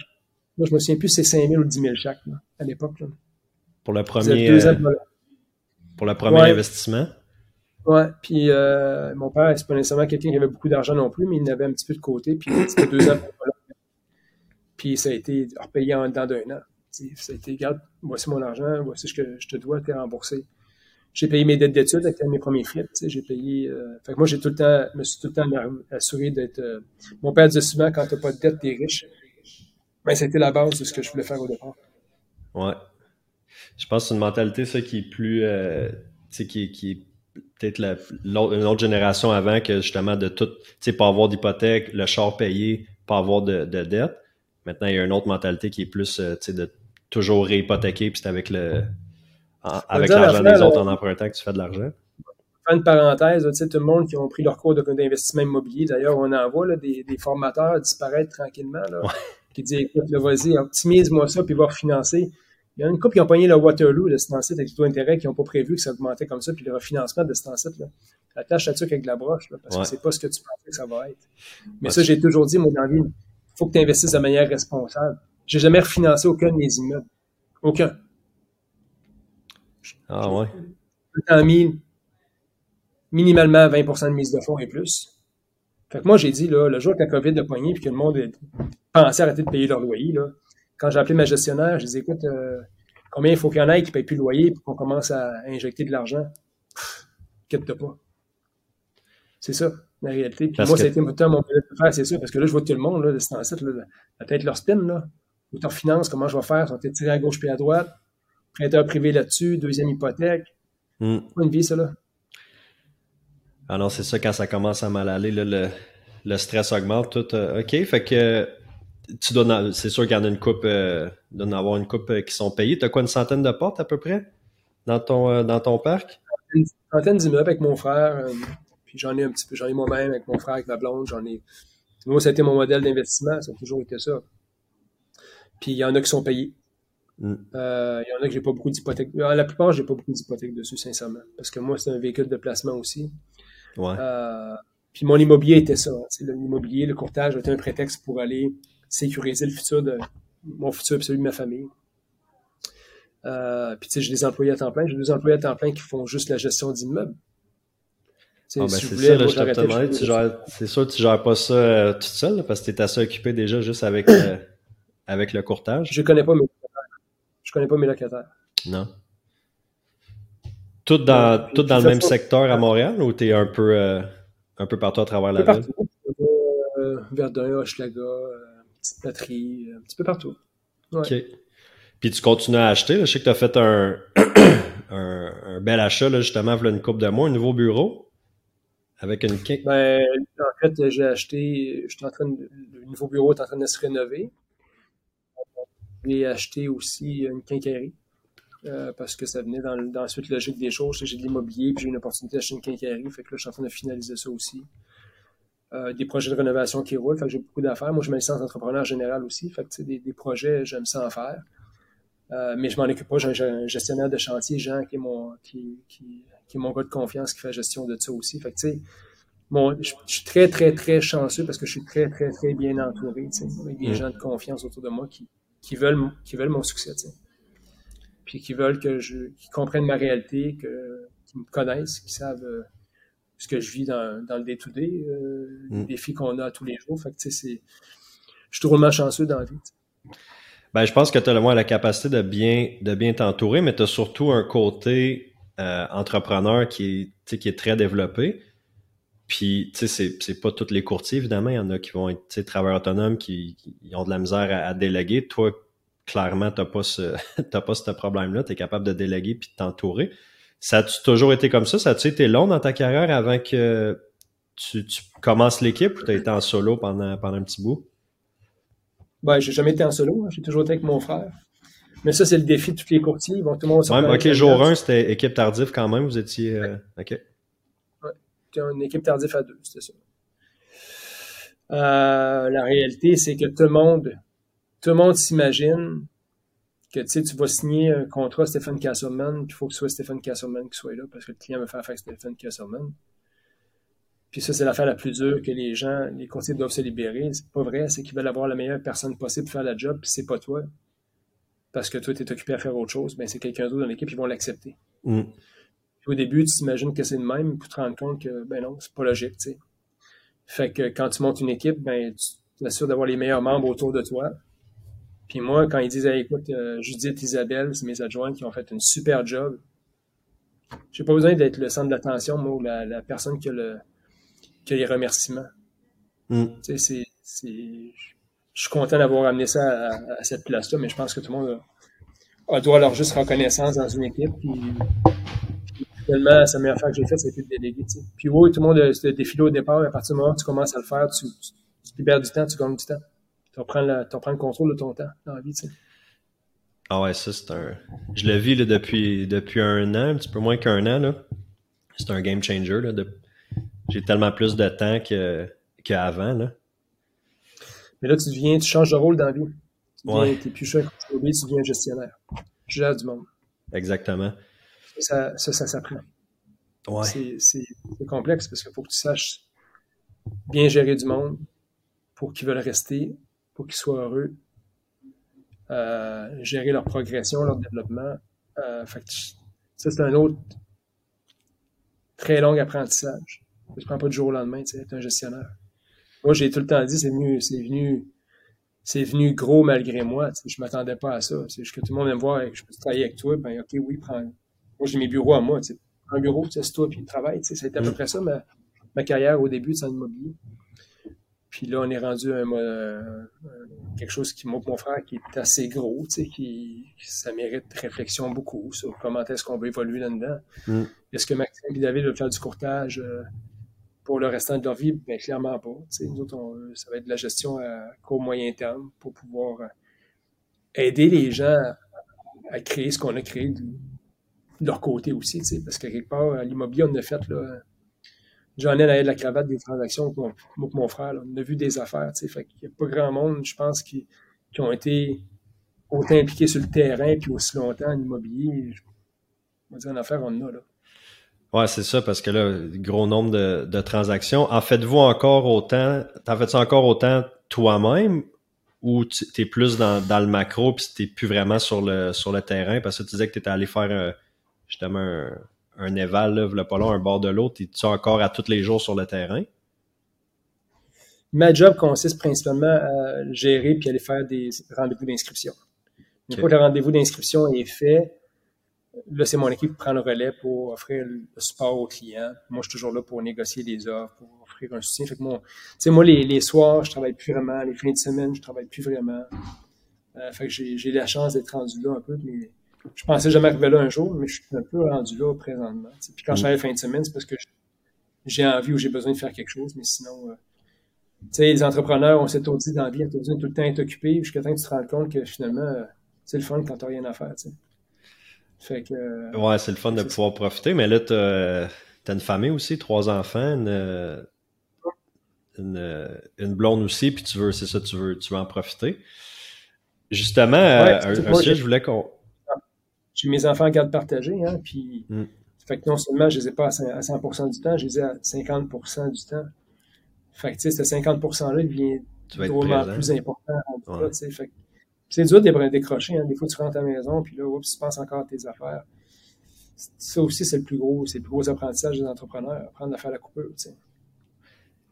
moi, je me souviens plus c'est 5 000 ou 10 000 chaque, à l'époque. Pour le premier, euh, pour le premier investissement? Ouais, puis euh, mon père, c'est pas nécessairement quelqu'un qui avait beaucoup d'argent non plus, mais il en avait un petit peu de côté, puis c'était deux ans Puis ça a été repayé en dedans d'un an. Ça a été, regarde, voici mon argent, voici ce que je te dois, t'es remboursé j'ai payé mes dettes d'études avec mes premiers frites. J'ai payé. Euh, fait que moi, j'ai tout le temps, me suis tout le temps assuré d'être. Euh, mon père disait souvent quand t'as pas de dette, t'es riche. Ben, c'était la base de ce que je voulais faire au départ. Ouais. Je pense que c'est une mentalité, ça, qui est plus. Euh, qui, qui est peut-être une autre génération avant que justement de tout. Tu sais, pas avoir d'hypothèque, le char payé, pas avoir de, de dette. Maintenant, il y a une autre mentalité qui est plus, tu sais, de toujours réhypothéquer, puis c'est avec le avec l'argent des autres en empruntant que tu fais de l'argent. De parenthèse, tu sais, tout le monde qui ont pris leur cours d'investissement immobilier, d'ailleurs, on en voit là, des, des, formateurs disparaître tranquillement, là, qui disent écoute, vas-y, optimise-moi ça, puis va refinancer. Il y a une couple qui ont pogné le Waterloo de cet ancien avec taux d'intérêt qui n'ont pas prévu que ça augmentait comme ça, puis le refinancement de cet ancien là. Attache là-dessus avec la broche, là, parce que c'est pas ce que tu pensais que ça va être. Mais ça, j'ai toujours dit, moi, dans la vie, il faut que tu investisses de manière responsable. J'ai jamais refinancé aucun de mes immeubles. Aucun. Ah ouais. J'ai mis minimalement 20% de mise de fonds et plus. Fait que moi, j'ai dit, là, le jour que la COVID a poigné puis que le monde pensait arrêter de payer leur loyer, là, quand j'ai appelé ma gestionnaire, je dit, écoute, euh, Combien il faut qu'il y en ait qui ne payent plus le loyer pour qu'on commence à injecter de l'argent? Quitte pas. C'est ça, la réalité. Puis moi, ça a été un mon de faire, c'est ça, parce que là, je vois tout le monde, là, de ce temps là, la tête leur spin, là. Auteur finance, comment je vais faire? Ils sont tirés à gauche puis à droite. Prêteur privé là-dessus, deuxième hypothèque. Mm. une vie, ça, là. Ah non, c'est ça, quand ça commence à mal aller, là, le, stress augmente. Tout, euh, OK, fait que tu dois, c'est sûr qu'il y en a une coupe, euh, avoir une coupe euh, qui sont payées. Tu as quoi, une centaine de portes à peu près dans ton, dans ton parc? Une centaine d'immeubles avec mon frère. puis j'en ai un petit peu, j'en ai moi-même avec mon frère, avec ma blonde. J'en ai. Moi, ça a été mon modèle d'investissement, ça a toujours été ça. Puis il y en a qui sont payés. Mm. Il y en a que j'ai pas beaucoup d'hypothèques. La plupart, j'ai pas beaucoup d'hypothèques dessus, sincèrement. Parce que moi, c'est un véhicule de placement aussi. Ouais. puis mon immobilier était ça. L'immobilier, le courtage était un prétexte pour aller sécuriser le futur de mon futur et celui de ma famille. Euh, puis tu sais, j'ai des employés à temps plein. J'ai deux employés à temps plein qui font juste la gestion d'immeubles. Ah ben c'est ça, là, je te demandais, c'est sûr que tu gères pas ça euh, toute seule, parce que tu es assez occupé déjà juste avec, euh, avec le courtage. Je connais pas mes locataires. Je connais pas mes locataires. Non. Tout dans, tout dans le même secteur à Montréal ou tu es un peu, un peu partout à travers la ville? Verdun, Hochelaga, petite batterie, un petit peu partout. OK. Puis tu continues à acheter. Je sais que tu as fait un, un, bel achat, là, justement, voilà une coupe de mois, un nouveau bureau avec une Ben, en fait, j'ai acheté, je en train le nouveau bureau est en train de se rénover. J'ai acheté aussi une quincaillerie. Euh, parce que ça venait dans, dans la suite logique des choses. J'ai de l'immobilier, puis j'ai une opportunité d'acheter une quincaillerie. Fait que là, je suis en train de finaliser ça aussi. Euh, des projets de rénovation qui roulent. Fait que j'ai beaucoup d'affaires. Moi, je me licence entrepreneur général aussi. Fait que, des, des projets, j'aime ça en faire. Euh, mais je m'en occupe pas. J'ai un gestionnaire de chantier, Jean, qui est mon, qui, qui, qui est mon gars de confiance, qui fait la gestion de ça aussi. Fait que, tu sais, je, suis très, très, très chanceux parce que je suis très, très, très bien entouré, tu sais, avec des mm. gens de confiance autour de moi qui, qui veulent, qui veulent mon succès, tu sais. Puis qui veulent que je, qui comprennent ma réalité, que, qui me connaissent, qui savent, euh, ce que je vis dans, dans le day-to-day, euh, les mm. défis qu'on a tous les jours. Fait que, c'est, je suis drôlement chanceux dans la vie. Ben, je pense que tu as le moins la capacité de bien, de bien t'entourer, mais tu as surtout un côté euh, entrepreneur qui est, qui est très développé. Puis, tu sais, c'est pas tous les courtiers, évidemment. Il y en a qui vont être travailleurs autonomes, qui, qui, ont de la misère à, déléguer. Toi, clairement, tu n'as pas ce, pas ce problème-là. Tu es capable de déléguer puis de t'entourer. Ça a toujours été comme ça? Ça a-tu été long dans ta carrière avant que tu, commences l'équipe ou tu as été en solo pendant, pendant un petit bout? Ben, j'ai jamais été en solo. J'ai toujours été avec mon frère. Mais ça, c'est le défi de tous les courtiers. Ils vont tout le monde ouais, OK, jour 1, c'était équipe tardive quand même. Vous étiez. Euh, OK. Une équipe tardive à deux, c'était ça. Euh, la réalité, c'est que tout le monde, tout le monde s'imagine que tu vas signer un contrat Stéphane Castleman, puis il faut que ce soit Stéphane Castleman qui soit là parce que le client veut faire avec Stéphane Castleman. Puis ça, c'est l'affaire la plus dure que les gens, les conseillers doivent se libérer. C'est pas vrai, c'est qu'ils veulent avoir la meilleure personne possible pour faire la job, puis c'est pas toi. Parce que toi, tu es occupé à faire autre chose, ben c'est quelqu'un d'autre dans l'équipe, ils vont l'accepter. Mm. Au début, tu t'imagines que c'est le même, pour te rendre compte que, ben non, c'est pas logique, tu sais. Fait que quand tu montes une équipe, ben, tu t'assures d'avoir les meilleurs membres autour de toi, puis moi, quand ils disent écoute, euh, Judith, Isabelle, c'est mes adjointes qui ont fait une super job. J'ai pas besoin d'être le centre d'attention, moi, ou la, personne qui a, le, qui a les remerciements. Mm. Tu sais, c'est, je suis content d'avoir amené ça à, cette place-là, mais je pense que tout le monde a, doit leur juste reconnaissance dans une équipe. Puis, finalement, la meilleure affaire que j'ai faite, c'était de déléguer. Puis oui, tout le monde se défilé au départ, à partir du moment où tu commences à le faire, tu, tu, tu libères du temps, tu gagnes du temps tu reprends, le contrôle de ton temps dans la vie, tu sais. Ah ouais, ça, c'est un. Je le vis là, depuis, depuis un an, un petit peu moins qu'un an. Là. C'est un game changer. Là, J'ai tellement plus de temps qu'avant. Là. Mais là, tu deviens, tu changes de rôle dans la vie. Tu deviens, t'es plus cher tu deviens gestionnaire. Tu gères du monde. Exactement. Ça, ça, ça s'apprend. Ouais. C'est complexe parce qu'il faut que tu saches bien gérer du monde pour qu'ils veulent rester, pour qu'ils soient heureux, euh, gérer leur progression, leur développement. Euh, ça, c'est un autre très long apprentissage. Ça ne prend pas du jour au lendemain, tu sais, être un gestionnaire. Moi, j'ai tout le temps dit, c'est venu, c'est venu c'est venu gros malgré moi. Je m'attendais pas à ça. C'est que tout le monde vient me voir, je peux travailler avec toi. Ben, OK, oui, prends. Moi, j'ai mes bureaux à moi. Un bureau, c'est toi, puis travaille. C'était à peu mm. près ça ma, ma carrière au début de immobilier. Puis là, on est rendu à un, quelque chose qui, moi, mon frère, qui est assez gros, tu sais, qui, ça mérite réflexion beaucoup sur comment est-ce qu'on va évoluer là-dedans. Mm. Est-ce que Maxime et David veulent faire du courtage euh, pour le restant de leur vie? Bien, clairement pas. Tu sais, nous autres, ça va être de la gestion à court moyen terme pour pouvoir euh, aider les gens à, créer ce qu'on a créé de, leur côté aussi, tu parce que quelque part, à l'immobilier, on a fait, là, J'en ai de la cravate des transactions moi mon frère. On a vu des affaires. Fait qu'il n'y a pas grand monde, je pense, qui, qui, ont été autant impliqués sur le terrain puis aussi longtemps en immobilier. On va dire, en affaire, on en a. Là. Ouais, c'est ça, parce que là, gros nombre de, transactions. En faites-vous encore autant, t'en fais-tu encore autant toi-même ou tu es plus dans, dans le macro puis t'es plus vraiment sur le, sur le terrain? Parce que tu disais que tu étais allé faire euh, justement un, un éval, là, le pas un bord de l'autre, es-tu encore à tous les jours sur le terrain? Ma job consiste principalement à gérer puis aller faire des rendez-vous d'inscription. Une fois que le rendez-vous d'inscription est fait, là, c'est mon équipe qui prend le relais pour offrir le support aux clients. Moi, je suis toujours là pour négocier des offres, pour offrir un soutien. Fait que moi, moi les, les, soirs, je travaille plus vraiment. Les fins de semaine, je travaille plus vraiment. Euh, fait que j'ai la chance d'être rendu là un peu, mais je pensais jamais arriver là un jour, mais je suis un peu rendu là présentement. Puis quand je travaille fin de semaine, c'est parce que j'ai envie ou j'ai besoin de faire quelque chose, mais sinon, euh, tu sais, les entrepreneurs, on s'est dit dans la vie, on tout le temps être occupé, jusqu'à temps que tu te rends compte que finalement, euh, c'est le fun quand t'as rien à faire, tu sais. Fait que. Euh, ouais, c'est le fun de pouvoir profiter, mais là, t'as as une famille aussi, trois enfants, une, une, blonde aussi, puis tu veux, c'est ça, tu veux, tu veux en profiter. Justement, un, un sujet, je voulais qu'on j'ai mes enfants en garde partagée, hein, puis mm. fait que non seulement je les ai pas à 100% du temps, je les ai à 50% du temps. Fait que ce 50%-là, il devient drôlement plus important. c'est dur de décrocher. Hein. Des fois, tu rentres à la maison, puis là, oups, tu penses encore à tes affaires. Ça aussi, c'est le plus gros, c'est le plus gros apprentissage des entrepreneurs, apprendre à faire la coupure.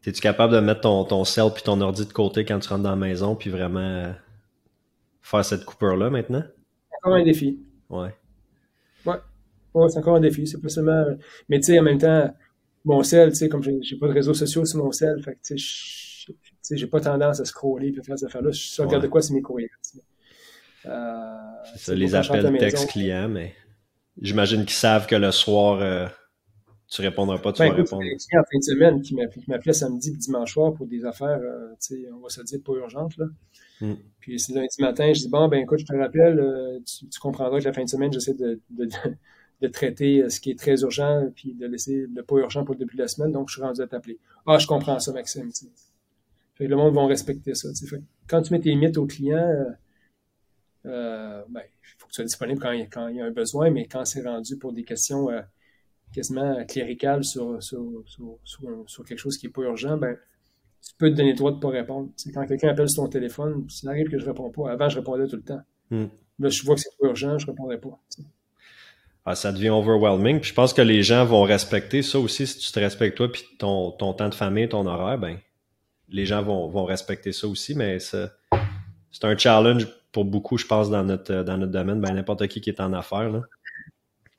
Es-tu capable de mettre ton, ton cell puis ton ordi de côté quand tu rentres dans la maison, puis vraiment euh, faire cette coupure-là maintenant? Encore un défi. Ouais. Ouais. c'est encore un défi. C'est pas seulement. Mais tu sais, en même temps, mon sel, tu sais, comme j'ai pas de réseaux sociaux sur mon sel, fait que tu sais, j'ai pas tendance à scroller et faire ces affaires-là. Je regarde de quoi, c'est mes courriels. Euh, ça, les appels texte clients, mais j'imagine qu'ils savent que le soir, euh, tu répondras pas, tu ben, vas répondre. en fin de semaine qui m'appelait samedi et dimanche soir pour des affaires, euh, tu sais, on va se dire pas urgentes, là. Mm. Puis c'est lundi matin, je dis bon, ben écoute, je te rappelle, euh, tu, comprendras que la fin de semaine, j'essaie de, de, traiter euh, ce qui est très urgent, puis de laisser le pas urgent pour le début de la semaine, donc je suis rendu à t'appeler. Ah, je comprends ça, Maxime. Fait que le monde va respecter ça. Fait quand tu mets tes limites aux clients, euh, ben, il faut que tu sois disponible quand il, quand il y a un besoin, mais quand c'est rendu pour des questions quasiment cléricales sur, sur, sur, sur, quelque chose qui n'est pas urgent, ben, tu peux te donner le droit de ne pas répondre. C'est quand quelqu'un appelle sur ton téléphone, ça arrive que je ne réponds pas. Avant, je répondais tout le temps. Hmm. Là, je vois que c'est urgent, je ne répondrai pas. Ah, ça devient overwhelming. Puis je pense que les gens vont respecter ça aussi. Si tu te respectes toi puis ton, ton temps de famille, ton horaire, ben les gens vont, vont respecter ça aussi. Mais c'est un challenge pour beaucoup, je pense, dans notre, dans notre domaine. Ben, n'importe qui qui est en affaires. Là.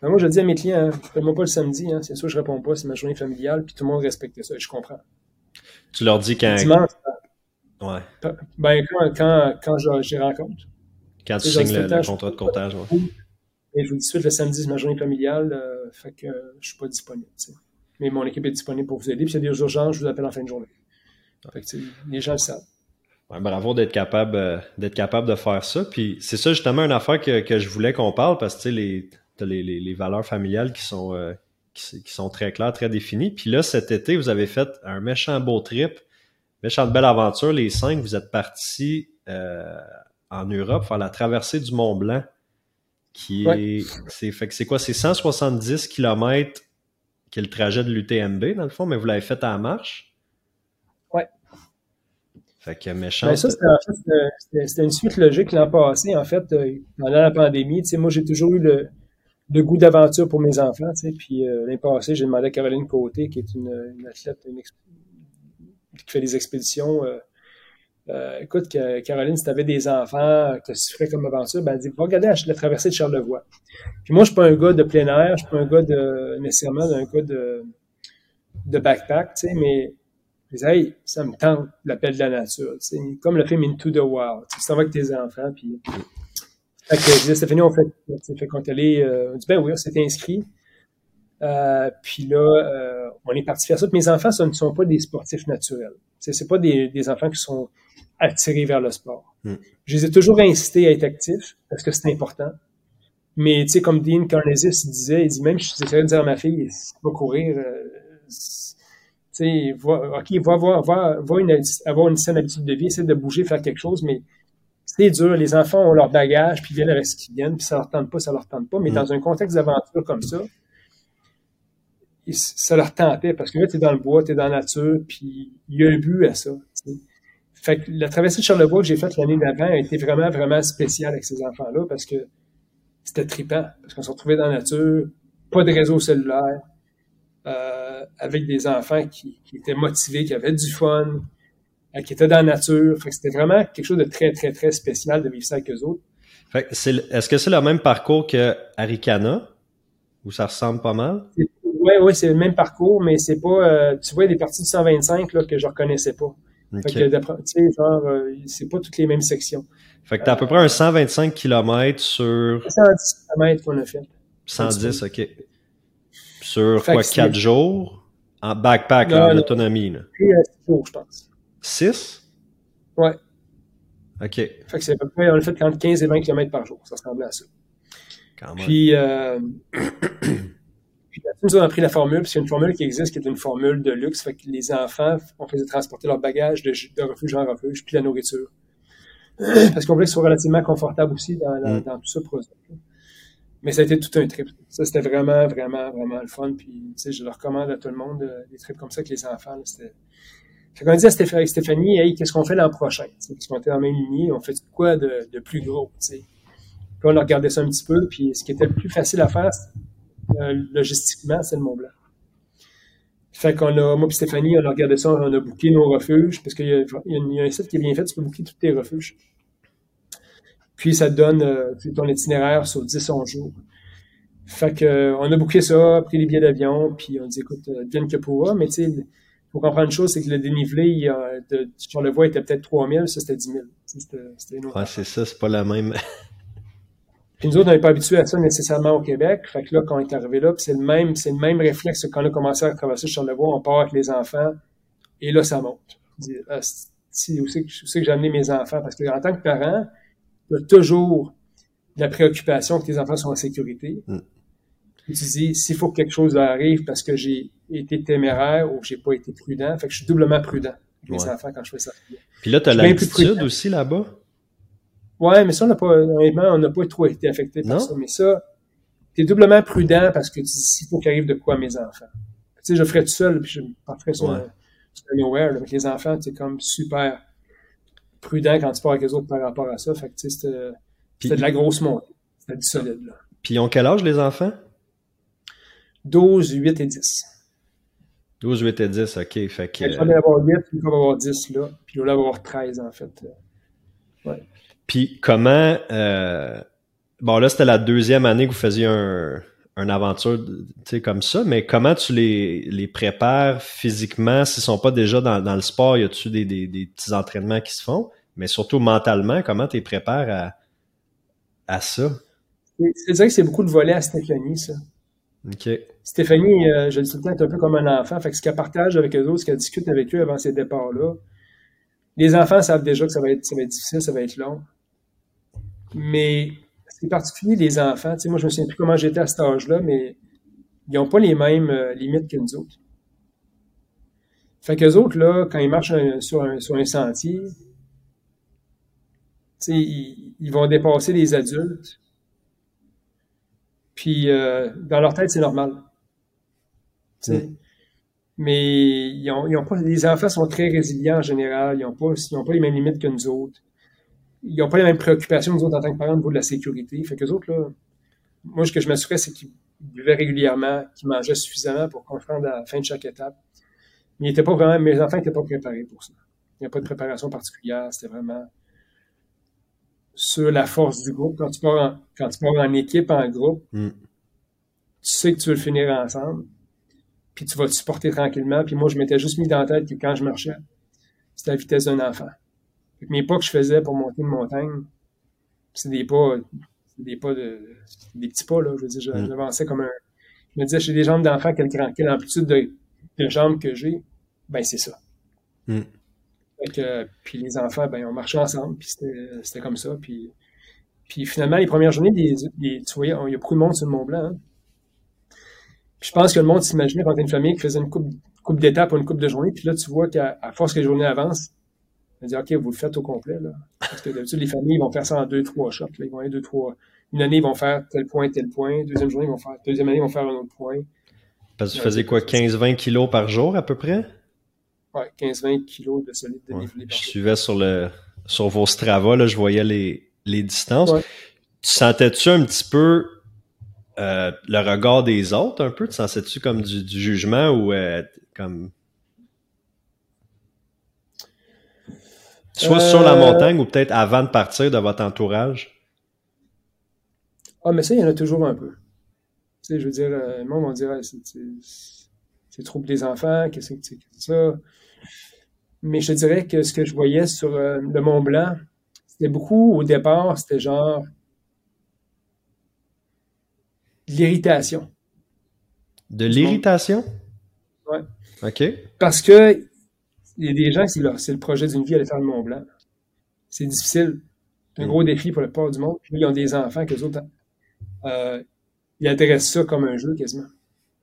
Ben, moi, je dis à mes clients, ne hein, moi pas le samedi. Hein. c'est sûr, je ne réponds pas. C'est ma journée familiale. Puis tout le monde respecte ça. Et je comprends. Tu leur dis quand. Dimanche. Ouais. Ben, quand, quand, quand j'y rencontre. Quand tu signes le, contrat de comptage, ouais. Et je vous dis tout de suite, le samedi, c'est ma journée familiale, euh, fait que euh, je suis pas disponible. Mais mon équipe est disponible pour vous aider. Puis s'il y a des urgences, je vous appelle en fin de journée. Fait que, les gens le savent. Ouais, bravo d'être capable, euh, d'être capable de faire ça. Puis c'est ça justement une affaire que, que je voulais qu'on parle parce que les, les, les, les valeurs familiales qui sont, qui, sont très clairs, très définis. Puis là, cet été, vous avez fait un méchant beau trip, méchante belle aventure. Les cinq, vous êtes partis euh, en Europe faire la traversée du Mont Blanc, qui est, c'est, fait que c'est quoi, c'est 170 km qui est le trajet de l'UTMB, dans le fond, mais vous l'avez fait à la marche? Ouais. Fait que méchant. Ben ça, c'était, une suite logique l'an passé, en fait, euh, pendant la pandémie. Moi, j'ai toujours eu le, de goût d'aventure pour mes enfants. Tu sais. Puis euh, l'année j'ai demandé à Caroline Côté, qui est une, athlète qui fait des expéditions, euh, euh, écoute, Caroline, si tu avais des enfants que tu ferais comme aventure, ben, elle dit, va regarder la, traversée de Charlevoix. Puis moi, je suis pas un gars de plein air, je suis pas un gars de, nécessairement un gars de, de backpack, tu sais, mais je disais, hey, ça me tente l'appel de la nature, tu sais, comme le film Into the Wild. Tu s'en vas avec tes enfants, puis. Fait que disais, Stéphanie, on fait, fait qu'on est allé, euh, on dit, ben oui, on s'est inscrit. Euh, puis là, euh, on est parti faire ça. Mes enfants, ce ne sont pas des sportifs naturels. Ce c'est pas des, des, enfants qui sont attirés vers le sport. Hmm. Je les ai toujours incités à être actifs parce que c'est important. Mais tu sais, comme Dean Carnesis disait, il dit même, je j'essaierais de dire à ma fille, va courir, euh, tu sais, va, ok, va, va, va, va une, avoir une saine habitude de vie, essayer de bouger, faire quelque chose, mais c'est dur. Les enfants ont leur bagage, puis ils viennent avec ce qu'ils viennent, puis ça leur tente pas, ça leur tente pas. Mais hmm. dans un contexte d'aventure comme ça, ça leur tentait parce que là, tu es dans le bois, tu es dans la nature, puis il y a un but à ça. Fait que la traversée de Charlevoix que j'ai faite l'année d'avant a été vraiment, vraiment spéciale avec ces enfants-là parce que c'était trippant, parce qu'on se retrouvait dans la nature, pas de réseau cellulaire, euh, avec des enfants qui, étaient motivés, qui avaient du fun, qui étaient dans la nature. Fait que c'était vraiment quelque chose de très, très, très spécial de vivre ça avec eux autres. Fait que est-ce que c'est le même parcours que Arikana, où ça ressemble pas mal? Oui, oui, c'est le même parcours, mais c'est pas. Euh, tu vois, des parties du 125 là, que je reconnaissais pas. Fait que, tu sais, genre, euh, c'est pas toutes les mêmes sections. Fait que t'as à peu près un 125 km sur. 110 km qu'on a fait. 110, ok. Sur quoi, 4 jours? En backpack, en autonomie, là. 6 euh, jours, je pense. 6? Ouais. OK. Fait que c'est à peu près, on a fait entre 15 et 20 km par jour. Ça ressemblait à ça. Quand même. Puis, euh, Puis nous avons pris la formule, c'est une formule qui existe, qui est une formule de luxe. Fait que les enfants, on faisait transporter leur bagage de, refuge en refuge, puis la nourriture. Parce qu'on voulait qu'ils soient relativement confortables aussi dans, mm. tout ça pour Mais ça a été tout un trip. Ça, c'était vraiment, vraiment, vraiment le fun. Puis, tu sais, je le recommande à tout le monde, euh, des trips comme ça avec les enfants. c'était... Fait qu'on dit à Stéphanie, hey, qu'est-ce qu'on fait l'an prochain? Parce qu'on était dans la même lignée, on fait quoi de, plus gros? Puis on a regardé ça un petit peu, puis ce qui était le plus facile à faire, euh, logistiquement, c'est le Mont Blanc. Fait qu'on a, moi et Stéphanie, on a regardé ça, on a booké nos refuges, parce qu'il y, a un site qui est bien fait, tu peux booker tous tes refuges. Puis ça te donne euh, ton itinéraire sur 10-11 jours. Fait que, euh, a booké ça, pris les billets d'avion, puis on dit, écoute, vienne que pourra, mais tu sais, faut comprendre une chose, c'est que le dénivelé de, sur le voie était peut-être 3000, ça c'était 10 000. C'était Ouais, c'est ça, c'est pas la même. Puis nous autres, on n'est pas habitués à ça nécessairement au Québec. Fait que là, quand on est arrivé là, c'est le même, c'est le même réflexe que quand on a commencé à traverser sur le voie, on part avec les enfants, et là, ça monte. Ah, si, où c'est que, que j'ai amené mes enfants? Parce que en tant que parent, tu as toujours la préoccupation que tes enfants soient en sécurité. Mm. Tu dis, s'il faut que quelque chose arrive parce que j'ai été téméraire ou que j'ai pas été prudent, fait que je suis doublement prudent avec mes enfants quand je fais ça. Puis là, tu as l'habitude aussi là-bas? Ouais, mais ça, on n'a pas, honnêtement, on n'a pas trop été affecté par ça. Mais ça, t'es doublement prudent parce que tu dis, s'il faut qu'il arrive de quoi à mes enfants. Tu sais, je ferais tout seul, puis je parlerais sur, ouais. sur nowhere, avec les enfants, tu es comme super prudent quand tu pars avec les autres par rapport à ça. Fait que, tu sais, c'était de la grosse montée. C'était du solide, là. Puis ils ont quel âge, les enfants? 12, 8 et 10. 12, 8 et 10, OK. Fait que... Il va avoir 8, il va avoir 10, là. Puis il va avoir 13, en fait. Ouais. Puis comment euh, bon là c'était la deuxième année que vous faisiez un, une aventure comme ça, mais comment tu les, les prépares physiquement? S'ils sont pas déjà dans, dans le sport, y a-tu des, des, des, petits entraînements qui se font, mais surtout mentalement, comment tu les prépares à, à ça? C'est vrai que c'est beaucoup de volets à Stéphanie, ça. Stéphanie, euh, je le temps, est un peu comme un enfant. Fait que ce qu'elle partage avec eux autres, ce qu'elle discute avec eux avant ces départs-là, les enfants savent déjà que ça va être, difficile, ça va être long. Mais c'est particulier les enfants. Sais, moi, je me souviens plus comment j'étais à cet âge-là, mais ils n'ont pas les mêmes euh, limites que nous autres. Fait qu'eux autres, là, quand ils marchent sur, un, sentier, sais, ils, vont dépasser les adultes. Puis, euh, dans leur tête, c'est normal. Sais. Mais ils ont, ils ont pas, les enfants sont très résilients en général. Ils n'ont pas, ils ont pas les mêmes limites que nous autres ils n'ont pas les mêmes préoccupations, nous autres, en tant que parents, au niveau de la sécurité. Fait que les autres, là, moi, ce que je m'assurais, c'est qu'ils buvaient régulièrement, qu'ils mangeaient suffisamment pour comprendre à la fin de chaque étape. Mais ils étaient pas vraiment, mes enfants n'étaient pas préparés pour ça. Il n'y a pas de préparation particulière. C'était vraiment sur la force du groupe. Quand tu pars en, quand tu pars en équipe, en groupe, Mm. tu sais que tu veux le finir ensemble. Puis tu vas te supporter tranquillement. Puis moi, je m'étais juste mis dans la tête que quand je marchais, c'était la vitesse d'un enfant. Mes pas que je faisais pour monter une montagne, c'est des pas, des pas de, des petits pas, là. Je veux dire, Mm. j'avançais comme un, je me disais, j'ai des jambes d'enfant, quelle, quelle amplitude de, de jambes que j'ai, ben c'est ça. Mm. Que, puis les enfants, ben on marchait ensemble, puis c'était, c'était comme ça. Puis, puis finalement, les premières journées, tu voyais, il y a beaucoup de monde sur le Mont Blanc. hein. Je pense que le monde s'imaginait quand t'es une famille qui faisait une coupe, d'étapes ou une coupe de journée, puis là, tu vois qu'à force que les journées avancent, on dit, OK, vous le faites au complet. Parce que d'habitude, les familles vont faire ça en deux, trois shots. Ils vont deux, trois. Une année, ils vont faire tel point, tel point. Deuxième journée, ils vont faire. Deuxième année, ils vont faire un autre point. Parce que tu faisais quoi, ça. 15-20 kilos par jour à peu près? Ouais, 15-20 kilos de solide Ouais. dénivelé par Je suivais sur le sur vos Strava, là, je voyais les, les distances. Ouais. Tu sentais-tu un petit peu euh, le regard des autres un peu? Tu sentais-tu comme du, du jugement ou euh, comme soit sur la Euh, montagne ou peut-être avant de partir de votre entourage? Ah, mais ça, il y en a toujours un peu. Tu sais, je veux dire, euh, le monde va dire, c'est, c'est, pour des enfants, qu'est-ce que c'est que ça? Mais je dirais que ce que je voyais sur euh, le Mont Blanc, c'était beaucoup, au départ, c'était genre de l'irritation. De l'irritation? Ouais. OK. Parce que il y a des gens, c'est, leur- c'est le projet d'une vie aller faire le Mont Blanc. C'est difficile. C'est un gros défi pour le plupart du monde. Puis ils ont des enfants que les autres, euh, ils intéressent ça comme un jeu quasiment.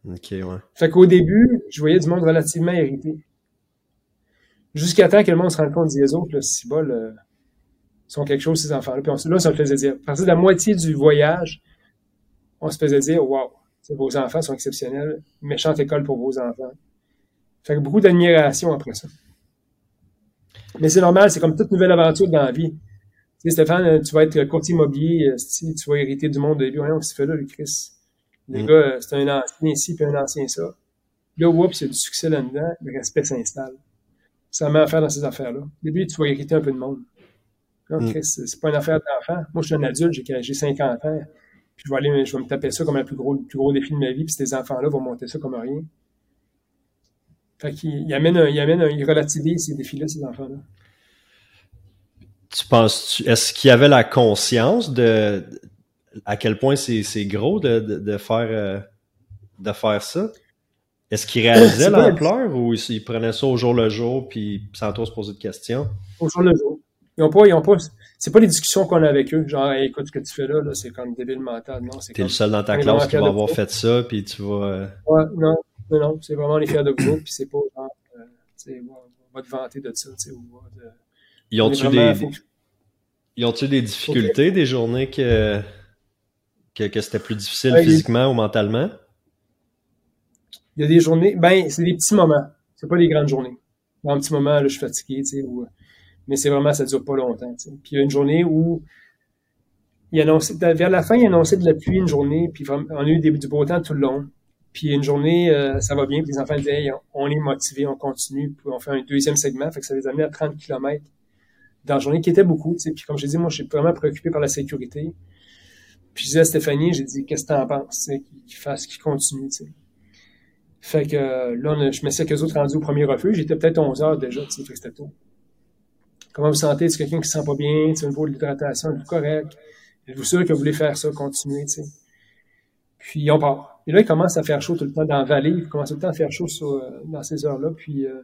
OK, ouais. Fait qu'au début, je voyais du monde relativement irrité. Jusqu'à temps que le monde se rende compte, disait les autres, là, si bol, euh, sont quelque chose, ces enfants-là. Puis on, là, ça me faisait dire. À partir de la moitié du voyage, on se faisait dire, waouh, vos enfants sont exceptionnels. Méchante école pour vos enfants. Fait que beaucoup d'admiration après ça. Mais c'est normal, c'est comme toute nouvelle aventure dans la vie. Tu sais, Stéphane, euh, tu vas être courtier immobilier, euh, si tu vas hériter du monde de lui. Que tu fais là, le Chris? Le Mm. gars, c'est un ancien ici, puis un ancien ça. Là, oups, il y a du succès là-dedans, le respect s'installe. Ça met affaire dans ces affaires-là. Au début, tu vas hériter un peu de monde. Non, Mm. Chris, c'est pas une affaire d'enfant. Moi, je suis un adulte, j'ai j'ai 50 ans. Puis je vais aller, je vais me taper ça comme le plus gros, le plus gros défi de ma vie, puis ces enfants-là vont monter ça comme rien. Fait qu'il il amène, un, il amène un, il relativise ces défis-là, ces enfants-là. Tu penses, est-ce qu'il y avait la conscience de à quel point c'est gros de, de, de faire euh, de faire ça? Est-ce qu'il réalisait l'ampleur ou il, il prenait ça au jour le jour puis sans trop se poser de questions? Au jour le jour. Ils ont pas, ils ont pas, c'est pas les discussions qu'on a avec eux. Genre, Hey, écoute, ce que tu fais là, là c'est comme débile mental. Non, c'est T'es le seul dans ta classe qui va de avoir fait ça puis tu vas euh, Ouais, non, non, non, c'est vraiment les fiers de vous, puis c'est pas genre, euh, tu sais, on va- te vanter de ça, tu sais, te- ils ont-tu des, faut- ils ont-tu des difficultés, des journées que que, que c'était plus difficile Ouais, il- physiquement ou mentalement? Il y a des journées, ben, c'est des petits moments. C'est pas des grandes journées. Dans un petit moment, là, je suis fatigué, tu sais, ou, euh, mais c'est vraiment, ça dure pas longtemps, tu sais. Puis il y a une journée où, il annonçait, vers la fin, il annonçait de la pluie une journée, puis on a eu du beau temps tout le long. Puis une journée, euh, ça va bien, puis les enfants disaient, Hey, on est motivés, on continue, puis on fait un deuxième segment, fait que ça les a amenés à 30 km dans la journée, qui était beaucoup, tu sais. Puis comme j'ai dit, moi, je suis vraiment préoccupé par la sécurité. Puis je disais à Stéphanie, j'ai dit, qu'est-ce que t'en penses, tu sais, qu'il fasse, qu'il continue, tu sais? Fait que là, on a- je me sais qu'eux autres rendus au premier refuge. J'étais peut-être 11 heures déjà, tu sais, fait que c'était tôt. Comment vous sentez? C'est quelqu'un qui se sent pas bien? Tu sais, au niveau de l'hydratation, êtes-vous correct? Êtes-vous sûr que vous voulez faire ça, continuer, tu sais? Puis on part. Et là, il commence à faire chaud tout le temps dans la vallée. Il commence tout le temps à faire chaud sur, euh, dans ces heures-là. Puis, euh,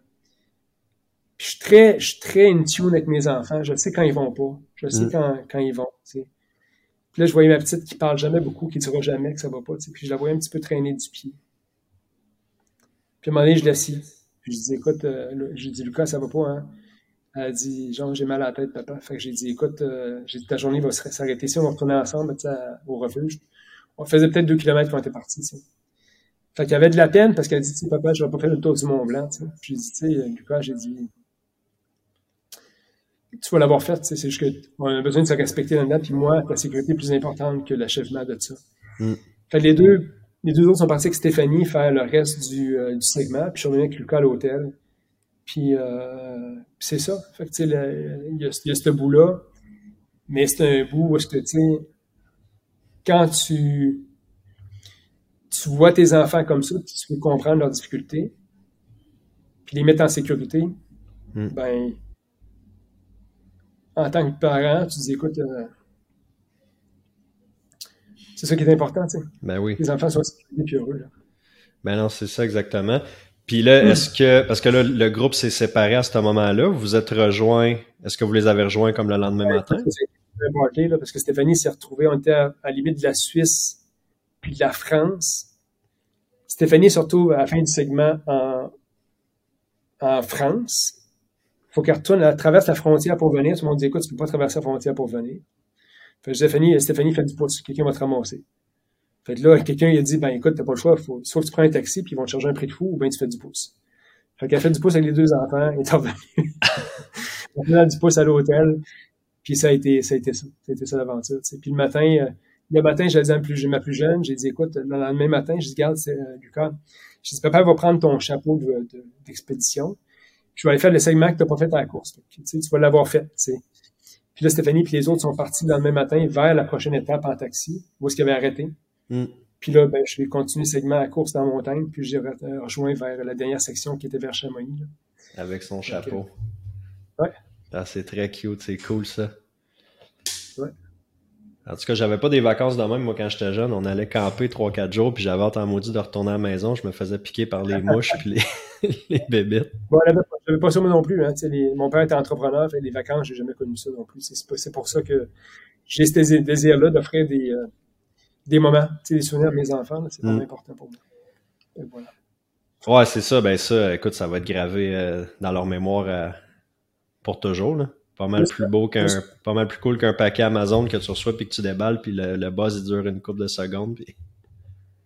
puis je suis très, je suis très in tune avec mes enfants. Je sais quand ils vont pas. Je sais Mm. quand, quand ils vont, tu sais. Puis là, je voyais ma petite qui parle jamais beaucoup, qui dira jamais que ça va pas, tu sais. Puis je la voyais un petit peu traîner du pied. Puis à un moment donné, je l'assis. Puis je dis, écoute, euh, j'ai dit, Lucas, ça va pas, hein? Elle a dit, genre, j'ai mal à la tête, papa. Fait que j'ai dit, écoute, euh, j'ai dit, ta journée va s'arrêter ici, on va retourner ensemble, à- au refuge. On faisait peut-être deux kilomètres quand on était sais. Fait qu'il y avait de la peine parce qu'elle a dit, tu papa, je vais pas faire le tour du Mont Blanc. Puis j'ai dit, tu sais, Lucas, j'ai dit, tu vas l'avoir fait, c'est juste qu'on a besoin de se respecter là-dedans, puis moi, ta sécurité est plus importante que l'achèvement de ça. Mm. Fait que les deux, les deux autres sont partis avec Stéphanie faire le reste du, euh, du segment, puis je suis revenu avec Lucas à l'hôtel. Puis, euh, c'est ça. Fait que, tu sais, il y, a ce bout-là. Mais c'est un bout où est-ce que, tu sais, quand tu, tu vois tes enfants comme ça, tu veux comprendre leurs difficultés, puis les mettre en sécurité, hmm. ben, en tant que parent, tu dis, écoute, euh, c'est ça qui est important, tu sais. Ben oui. Les enfants sont sécurisés et heureux. Là. Ben non, c'est ça exactement. Puis là, hmm. est-ce que, parce que là, le groupe s'est séparé à ce moment-là, vous êtes rejoints, est-ce que vous les avez rejoints comme le lendemain matin? Marqué, là, parce que Stéphanie s'est retrouvée, on était à, la limite de la Suisse puis de la France. Stéphanie surtout à la fin du segment en, en France. Il faut qu'elle retourne, elle traverse la frontière pour venir. Tout le monde dit, écoute, tu peux pas traverser la frontière pour venir. Fait Stéphanie, Stéphanie fait du pouce. Quelqu'un va te ramasser. Fait là, quelqu'un il a dit, ben écoute, t'as pas le choix, faut, soit tu prends un taxi, puis ils vont te charger un prix de fou, ou bien tu fais du pouce. Fait qu'elle fait du pouce avec les deux enfants, et est revenue. on fait du pouce à l'hôtel, puis ça a été, ça a été ça. Ça a été ça l'aventure, Puis le matin, euh, le matin, j'ai dit à ma plus jeune, j'ai dit, écoute, le lendemain matin, j'ai dit, garde, c'est, euh, Lucas, j'ai dit, papa va prendre ton chapeau d'expédition, je vais aller faire le segment que tu n'as pas fait à la course. tu, vas l'avoir fait. sais. Puis là, Stéphanie et les autres sont partis le lendemain matin vers la prochaine étape en taxi, où est-ce qu'ils avaient arrêté. Mm. Puis là, ben, je vais continuer le segment à course dans la montagne, puis j'ai rejoint vers la dernière section qui était vers Chamonix. Avec son chapeau. ouais. Ah, c'est très cute, c'est cool ça. Ouais. En tout cas, j'avais pas des vacances de même, moi, quand j'étais jeune. On allait camper 3-4 jours, puis j'avais hâte en maudit de retourner à la maison. Je me faisais piquer par les mouches puis les, les bébés. Bon, j'avais pas ça moi non plus. Hein. mon père était entrepreneur, fait les vacances, j'ai jamais connu ça non plus. C'est pour ça que j'ai ce désir-là d'offrir des, euh, des moments, des souvenirs à mes enfants. C'est vraiment mm. important pour moi. voilà. Ouais, c'est ça. Ben ça, écoute, ça va être gravé euh, dans leur mémoire euh, pour toujours. Là. Pas mal plus beau qu'un, pas mal plus cool qu'un paquet Amazon que tu reçois puis que tu déballes puis le, le buzz il dure une couple de secondes puis.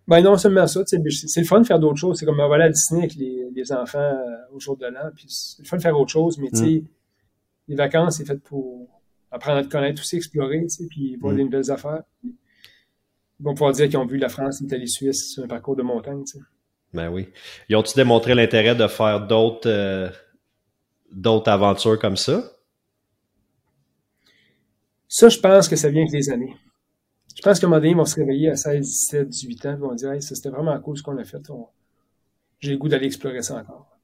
Ben non seulement ça, c'est le fun de faire d'autres choses. C'est comme voilà à Disney avec les, les enfants euh, au jour de l'an, puis c'est le fun de faire autre chose, mais tu sais, mm. les vacances, c'est fait pour apprendre à te connaître aussi, explorer, puis voir mm. des nouvelles affaires. Ils vont pouvoir dire qu'ils ont vu la France, l'Italie, Suisse sur un parcours de montagne, tu sais. Ben oui. Ils ont-tu démontré l'intérêt de faire d'autres euh, d'autres aventures comme ça? Ça, je pense que ça vient avec les années. Je pense qu'à un moment donné, ils vont se réveiller à 16, 17, 18 ans, ils vont dire, hey, ça c'était vraiment cool ce qu'on a fait. J'ai le goût d'aller explorer ça encore.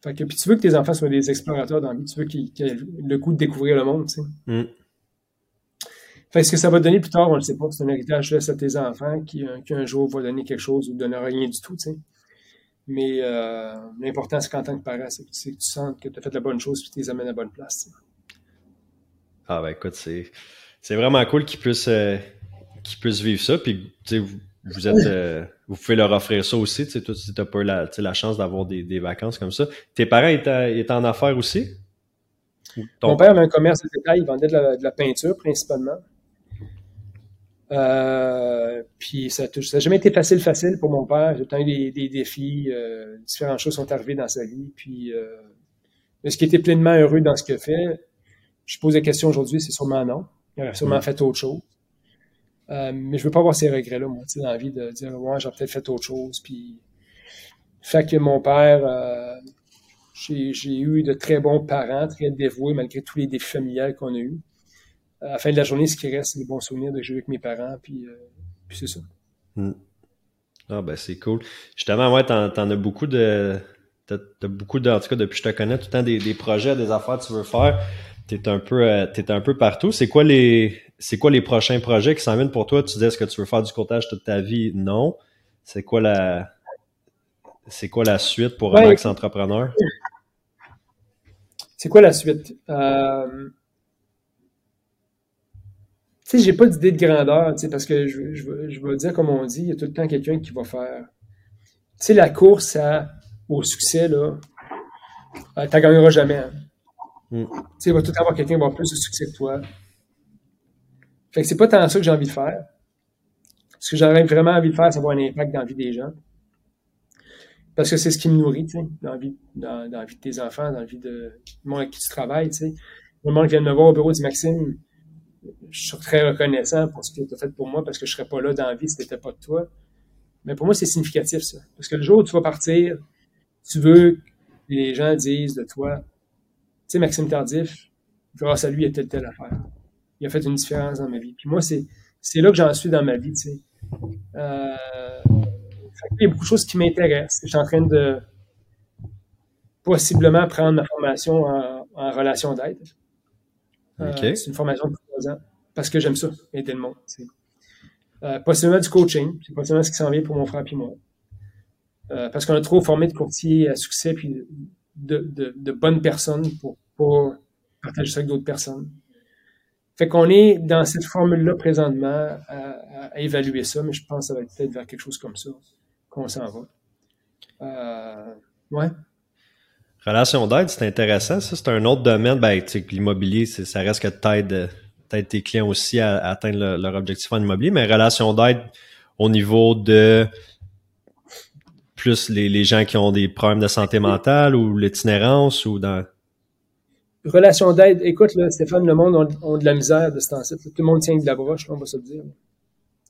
Fait que, puis tu veux que tes enfants soient des explorateurs dans la vie, tu veux qu'ils aient le goût de découvrir le monde, tu sais. Mm. Fait que ce que ça va donner plus tard, on ne le sait pas. C'est un héritage laisse à tes enfants qui, euh, qui, un jour va donner quelque chose ou donner rien du tout, tu sais. Mais euh, l'important, c'est qu'en tant que parent, c'est que, tu sens que tu as fait la bonne chose et que tu les amènes à la bonne place. Ah ben écoute, c'est, c'est vraiment cool qu'ils puissent, euh, qu'ils puissent vivre ça. Puis vous, vous euh, vous pouvez leur offrir ça aussi. Toi, si t'as pas la, la chance d'avoir des, vacances comme ça. Tes parents étaient, en affaires aussi? Mon père avait un commerce de détail, il vendait de la, de la peinture principalement. Euh, puis ça n'a jamais été facile, facile pour mon père. J'ai eu des, des défis, différentes choses sont arrivées dans sa vie. Puis, euh, ce qui était pleinement heureux dans ce qu'il fait, je pose la question aujourd'hui, c'est sûrement non. Il aurait sûrement fait autre chose. Euh, mais je veux pas avoir ces regrets-là, moi, tu sais, l'envie de dire, ouais, j'ai peut-être fait autre chose. Puis, fait que mon père, euh, j'ai eu de très bons parents, très dévoués, malgré tous les défis familiales qu'on a eus. À la fin de la journée, ce qui reste, c'est des bons souvenirs de jouer avec mes parents, puis, euh, puis c'est ça. Mm. Ah, ben, c'est cool. Justement, ouais, t'en, en as beaucoup de, t'as, beaucoup de, en tout cas, depuis que je te connais, tout le temps des, des projets, des affaires que tu veux faire. T'es un peu, euh, t'es un peu partout. C'est quoi les, c'est quoi les prochains projets qui s'en viennent pour toi? Tu dis est-ce que tu veux faire du courtage toute ta vie? Non. C'est quoi la, c'est quoi la suite pour un ex-entrepreneur? C'est quoi la suite? Euh... Tu sais, j'ai pas d'idée de grandeur, tu sais, parce que je, je, je vais dire comme on dit, il y a tout le temps quelqu'un qui va faire. Tu sais, la course à, au succès, là, euh, tu gagneras jamais. Hein. Mm. Tu sais, il va tout avoir quelqu'un qui va avoir plus de succès que toi. Fait que c'est pas tant ça que j'ai envie de faire. Ce que j'aurais vraiment envie de faire, c'est avoir un impact dans la vie des gens. Parce que c'est ce qui me nourrit, tu sais, dans la vie, dans, de tes enfants, dans la vie de moi avec qui tu travailles, tu sais. Le monde vient de me voir au bureau dit Maxime, je suis très reconnaissant pour ce que tu as fait pour moi parce que je serais pas là dans la vie si c'était pas de toi. Mais pour moi, c'est significatif, ça. Parce que le jour où tu vas partir, tu veux les gens disent de toi, sais, Maxime Tardif, grâce à lui, il a telle, telle affaire. Il a fait une différence dans ma vie. Puis moi, c'est, c'est là que j'en suis dans ma vie, tu sais. Euh, il y a beaucoup de choses qui m'intéressent. Je suis en train de possiblement prendre ma formation en, relation d'aide. Euh, c'est une formation de trois ans parce que j'aime ça, aider le monde. Euh, possiblement du coaching, c'est possiblement ce qui s'en vient pour mon frère et moi. Euh, parce qu'on a trop formé de courtiers à succès puis de, bonnes personnes pour, partager ça avec d'autres personnes. Fait qu'on est dans cette formule-là présentement à, évaluer ça, mais je pense que ça va être peut-être vers quelque chose comme ça qu'on s'en va. Euh, ouais. Relation d'aide, c'est intéressant. Ça, c'est un autre domaine. Ben, l'immobilier, ça reste que t'aides, t'aides tes clients aussi à, atteindre leur objectif en immobilier, mais relation d'aide au niveau de plus les, gens qui ont des problèmes de santé mentale ou l'itinérance ou dans. Relation d'aide, écoute, là, Stéphane, le monde a, de la misère de ce temps-ci. Tout le monde tient de la broche, on va se le dire.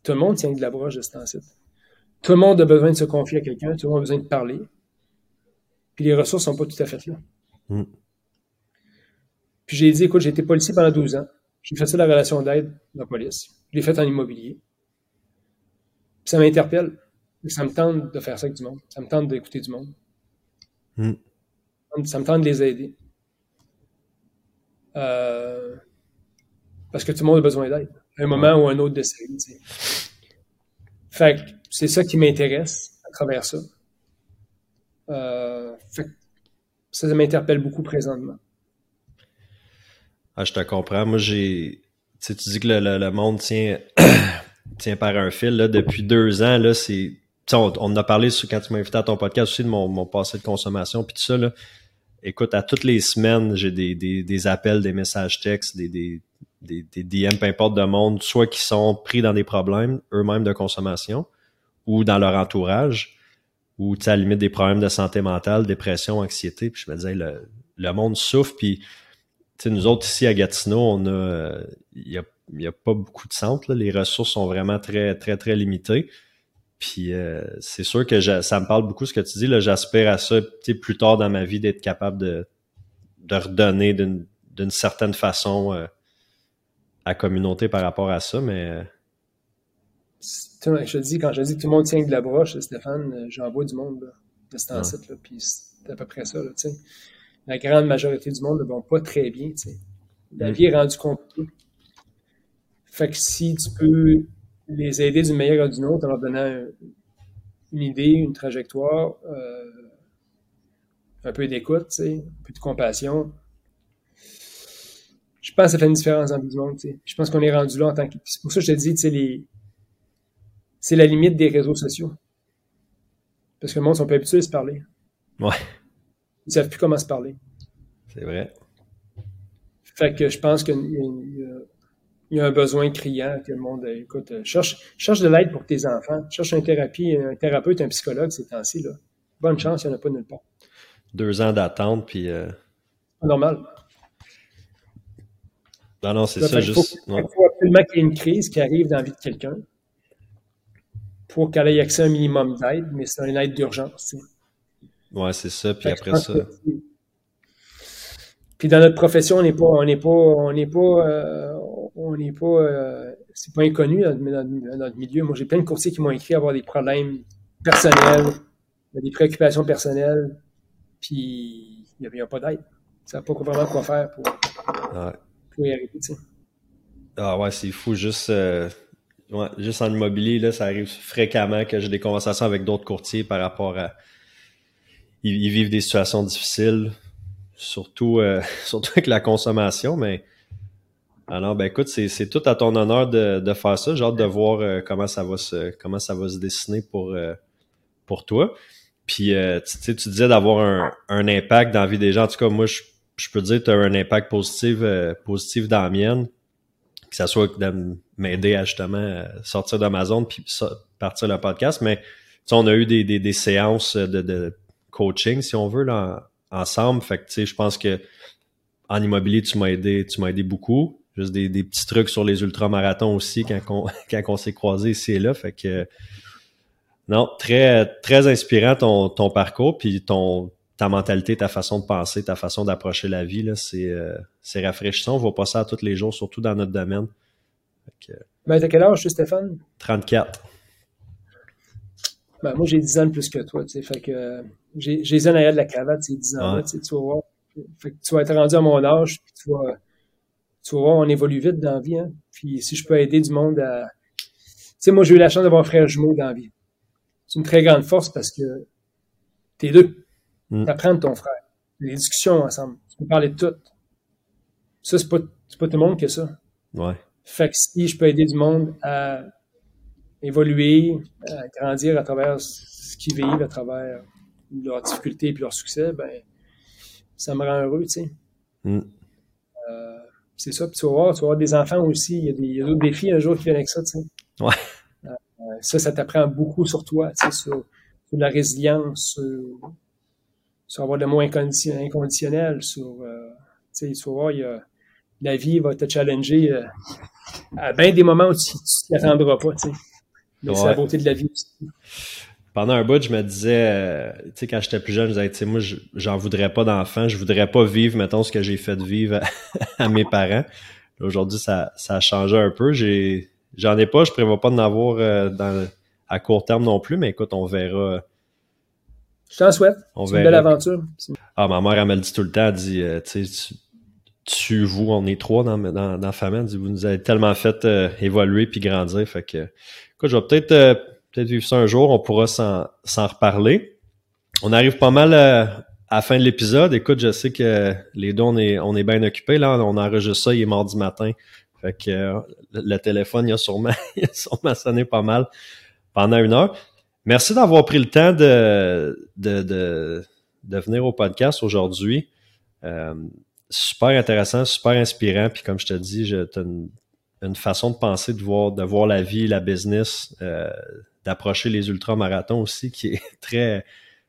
Tout le monde tient de la broche de ce temps-ci. Tout le monde a besoin de se confier à quelqu'un, tout le monde a besoin de parler. Puis les ressources sont pas tout à fait là. Mm. Puis j'ai dit, écoute, j'ai été policier pendant 12 ans. J'ai fait ça la relation d'aide de la police. Je l'ai fait en immobilier. Puis ça m'interpelle. Ça me tente de faire ça avec du monde. Ça me tente d'écouter du monde. Mm. Ça me tente de les aider. Euh, parce que tout le monde a besoin d'aide. À un moment ou un autre de sa vie. Fait que c'est ça qui m'intéresse à travers ça. Euh, ça, m'interpelle beaucoup présentement. Ah, je te comprends. Moi, j'ai. Tu, dis que le, monde tient, tient par un fil. Là, depuis deux ans, là, c'est. On, on, a parlé quand tu m'as invité à ton podcast aussi de mon, passé de consommation puis tout ça. Là. Écoute, à toutes les semaines, j'ai des, des, appels, des messages textes, des, des, des, des DM, peu importe de monde, soit qui sont pris dans des problèmes eux-mêmes de consommation ou dans leur entourage ou à la limite des problèmes de santé mentale, dépression, anxiété. Puis je me disais, le, le monde souffre. Puis nous autres ici à Gatineau, on a il y a, y a, pas beaucoup de centres. Les ressources sont vraiment très, très, très limitées. Puis euh, c'est sûr que ça me parle beaucoup ce que tu dis. J'aspire à ça plus tard dans ma vie d'être capable de, de redonner d'une certaine façon euh, à la communauté par rapport à ça. Mais euh, je te dis, quand je dis que tout le monde tient de la broche, Stéphane, euh, j'en vois du monde de ce temps-ci, puis c'est à peu près ça. Là, la grande majorité du monde ne vont pas très bien. La vie est rendue compliquée. Fait que si tu peux les aider d'une meilleure ou d'une autre en leur donnant une idée, une trajectoire, euh, un peu d'écoute, un peu de compassion, je pense que ça fait une différence dans le du monde. Je pense qu'on est rendu là en tant que. C'est pour ça que je te dis, les, c'est la limite des réseaux sociaux. Parce que le monde sont pas habitués à se parler. Ouais. Ils savent plus comment se parler. C'est vrai. Fait que je pense qu'il y, a un besoin criant que le monde écoute. Euh, cherche, cherche de l'aide pour tes enfants. Cherche une thérapie, un thérapeute, un psychologue ces temps-ci. Là. Bonne chance, il n'y en a pas nulle part. Deux ans d'attente, puis. Euh... Normal. Non, non, c'est ça. Il faut, faut absolument qu'il y ait une crise qui arrive dans la vie de quelqu'un pour qu'elle ait accès à un minimum d'aide, mais c'est une aide d'urgence. Ouais, c'est ça. Puis après ça. Puis dans notre profession, on n'est pas, on n'est pas, on n'est pas, euh, on n'est pas, euh, c'est pas inconnu dans, notre milieu. Moi, j'ai plein de courtiers qui m'ont écrit avoir des problèmes personnels, des préoccupations personnelles, puis il n'y a, pas d'aide. Ça n'a pas vraiment quoi faire pour, pour y arriver. Ah ouais, c'est fou. Juste, euh, Ouais, juste en immobilier, là, ça arrive fréquemment que j'ai des conversations avec d'autres courtiers par rapport à. Ils, vivent des situations difficiles, surtout, euh, surtout avec la consommation, mais. Alors, ben écoute, c'est tout à ton honneur de, de faire ça. J'ai hâte de voir euh, comment ça va se comment ça va se dessiner pour, euh, pour toi. Puis tu, tu disais d'avoir un, un, impact dans la vie des gens. En tout cas, moi, je, je peux dire que tu as un impact positif, positif dans la mienne que ça soit de m'aider à justement sortir d'Amazon puis partir le podcast. Mais on a eu des, des, séances de, de, coaching, si on veut, là, ensemble. Fait que tu sais, je pense que en immobilier, tu m'as aidé, tu m'as aidé beaucoup. Juste des, des, petits trucs sur les ultramarathons aussi quand on, quand on s'est croisés ici et là. Fait que non, très, très inspirant ton, ton parcours, puis ton, ta mentalité, ta façon de penser, ta façon d'approcher la vie, c'est rafraîchissant. On voit pas ça tous les jours, surtout dans notre domaine. ben, t'as quel âge, Stéphane? 34. Ben, moi, j'ai 10 ans de plus que toi, tu sais. Fait que j'ai les ans de la cravate, c'est 10 ans, tu vas voir. Fait que tu vas être rendu à mon âge, puis tu vas, tu vas voir, on évolue vite dans la vie, hein. Puis si je peux aider du monde à. Tu sais, moi, j'ai eu la chance d'avoir un frère jumeau dans la vie. C'est une très grande force parce que t'es deux. Mm. T'apprends de ton frère. Les discussions ensemble. Tu peux parler de tout. Ça, c'est pas, pas tout le monde qui a ça. Ouais. Fait que si je peux aider du monde à évoluer, à grandir à travers ce qu'ils vivent, à travers leurs difficultés et leurs succès, ben, ça me rend heureux, tu sais. Mm. Euh, c'est ça. Puis tu vas voir, tu vas voir des enfants aussi. Il y a, d'autres défis un jour qui viennent avec ça, tu sais. Ouais. Euh, ça, ça t'apprend beaucoup sur toi, tu sais, sur, la résilience, sur, avoir le mot inconditionnel, sur, euh, tu sais, tu vas voir, il y a, la vie va te challenger à bien des moments où tu ne t'y attendras pas, tu sais. Mais c'est la beauté de la vie aussi. Pendant un bout, je me disais, euh, tu sais, quand j'étais plus jeune, je disais, tu sais, moi, j'en voudrais pas d'enfant, je voudrais pas vivre, mettons, ce que j'ai fait de vivre à, mes parents. Aujourd'hui, ça, ça a changé un peu. J'ai, j'en ai pas, je prévois pas d'en avoir euh, dans, à court terme non plus, mais écoute, on verra. Je t'en souhaite. C'est une belle aventure. Ah, ma mère, elle me le dit tout le temps, elle dit, euh, tu sais, tu, vous, on est trois dans, dans, dans la famille, dit, vous nous avez tellement fait évoluer puis grandir, fait que je vais peut-être euh, peut-être vivre ça un jour, on pourra s'en reparler. On arrive pas mal euh, à la fin de l'épisode. Écoute, je sais que les deux, on est, on est bien occupés. Là, on enregistre ça, il est mardi matin. Fait que euh, le téléphone, il a, sûrement, il a sûrement sonné pas mal pendant une heure. Merci d'avoir pris le temps de, de, de, de venir au podcast aujourd'hui. super intéressant, super inspirant. Puis comme je te dis, je te une façon de penser, de voir, de voir la vie, la business, euh, d'approcher les ultramarathons aussi, qui est très,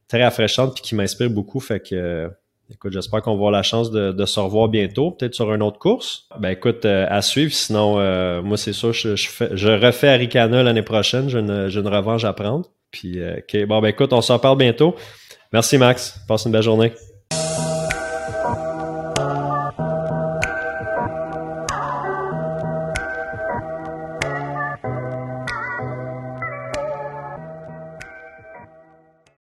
très rafraîchante puis qui m'inspire beaucoup. Fait que, écoute, j'espère qu'on va avoir la chance de, se revoir bientôt, peut-être sur une autre course. Ben écoute, euh, à suivre. Sinon, euh, moi, c'est sûr, je, je, je refais Aricana l'année prochaine. J'ai une, une, revanche à prendre. Puis, ok, bon, ben écoute, on s'en parle bientôt. Merci, Max. Passe une belle journée.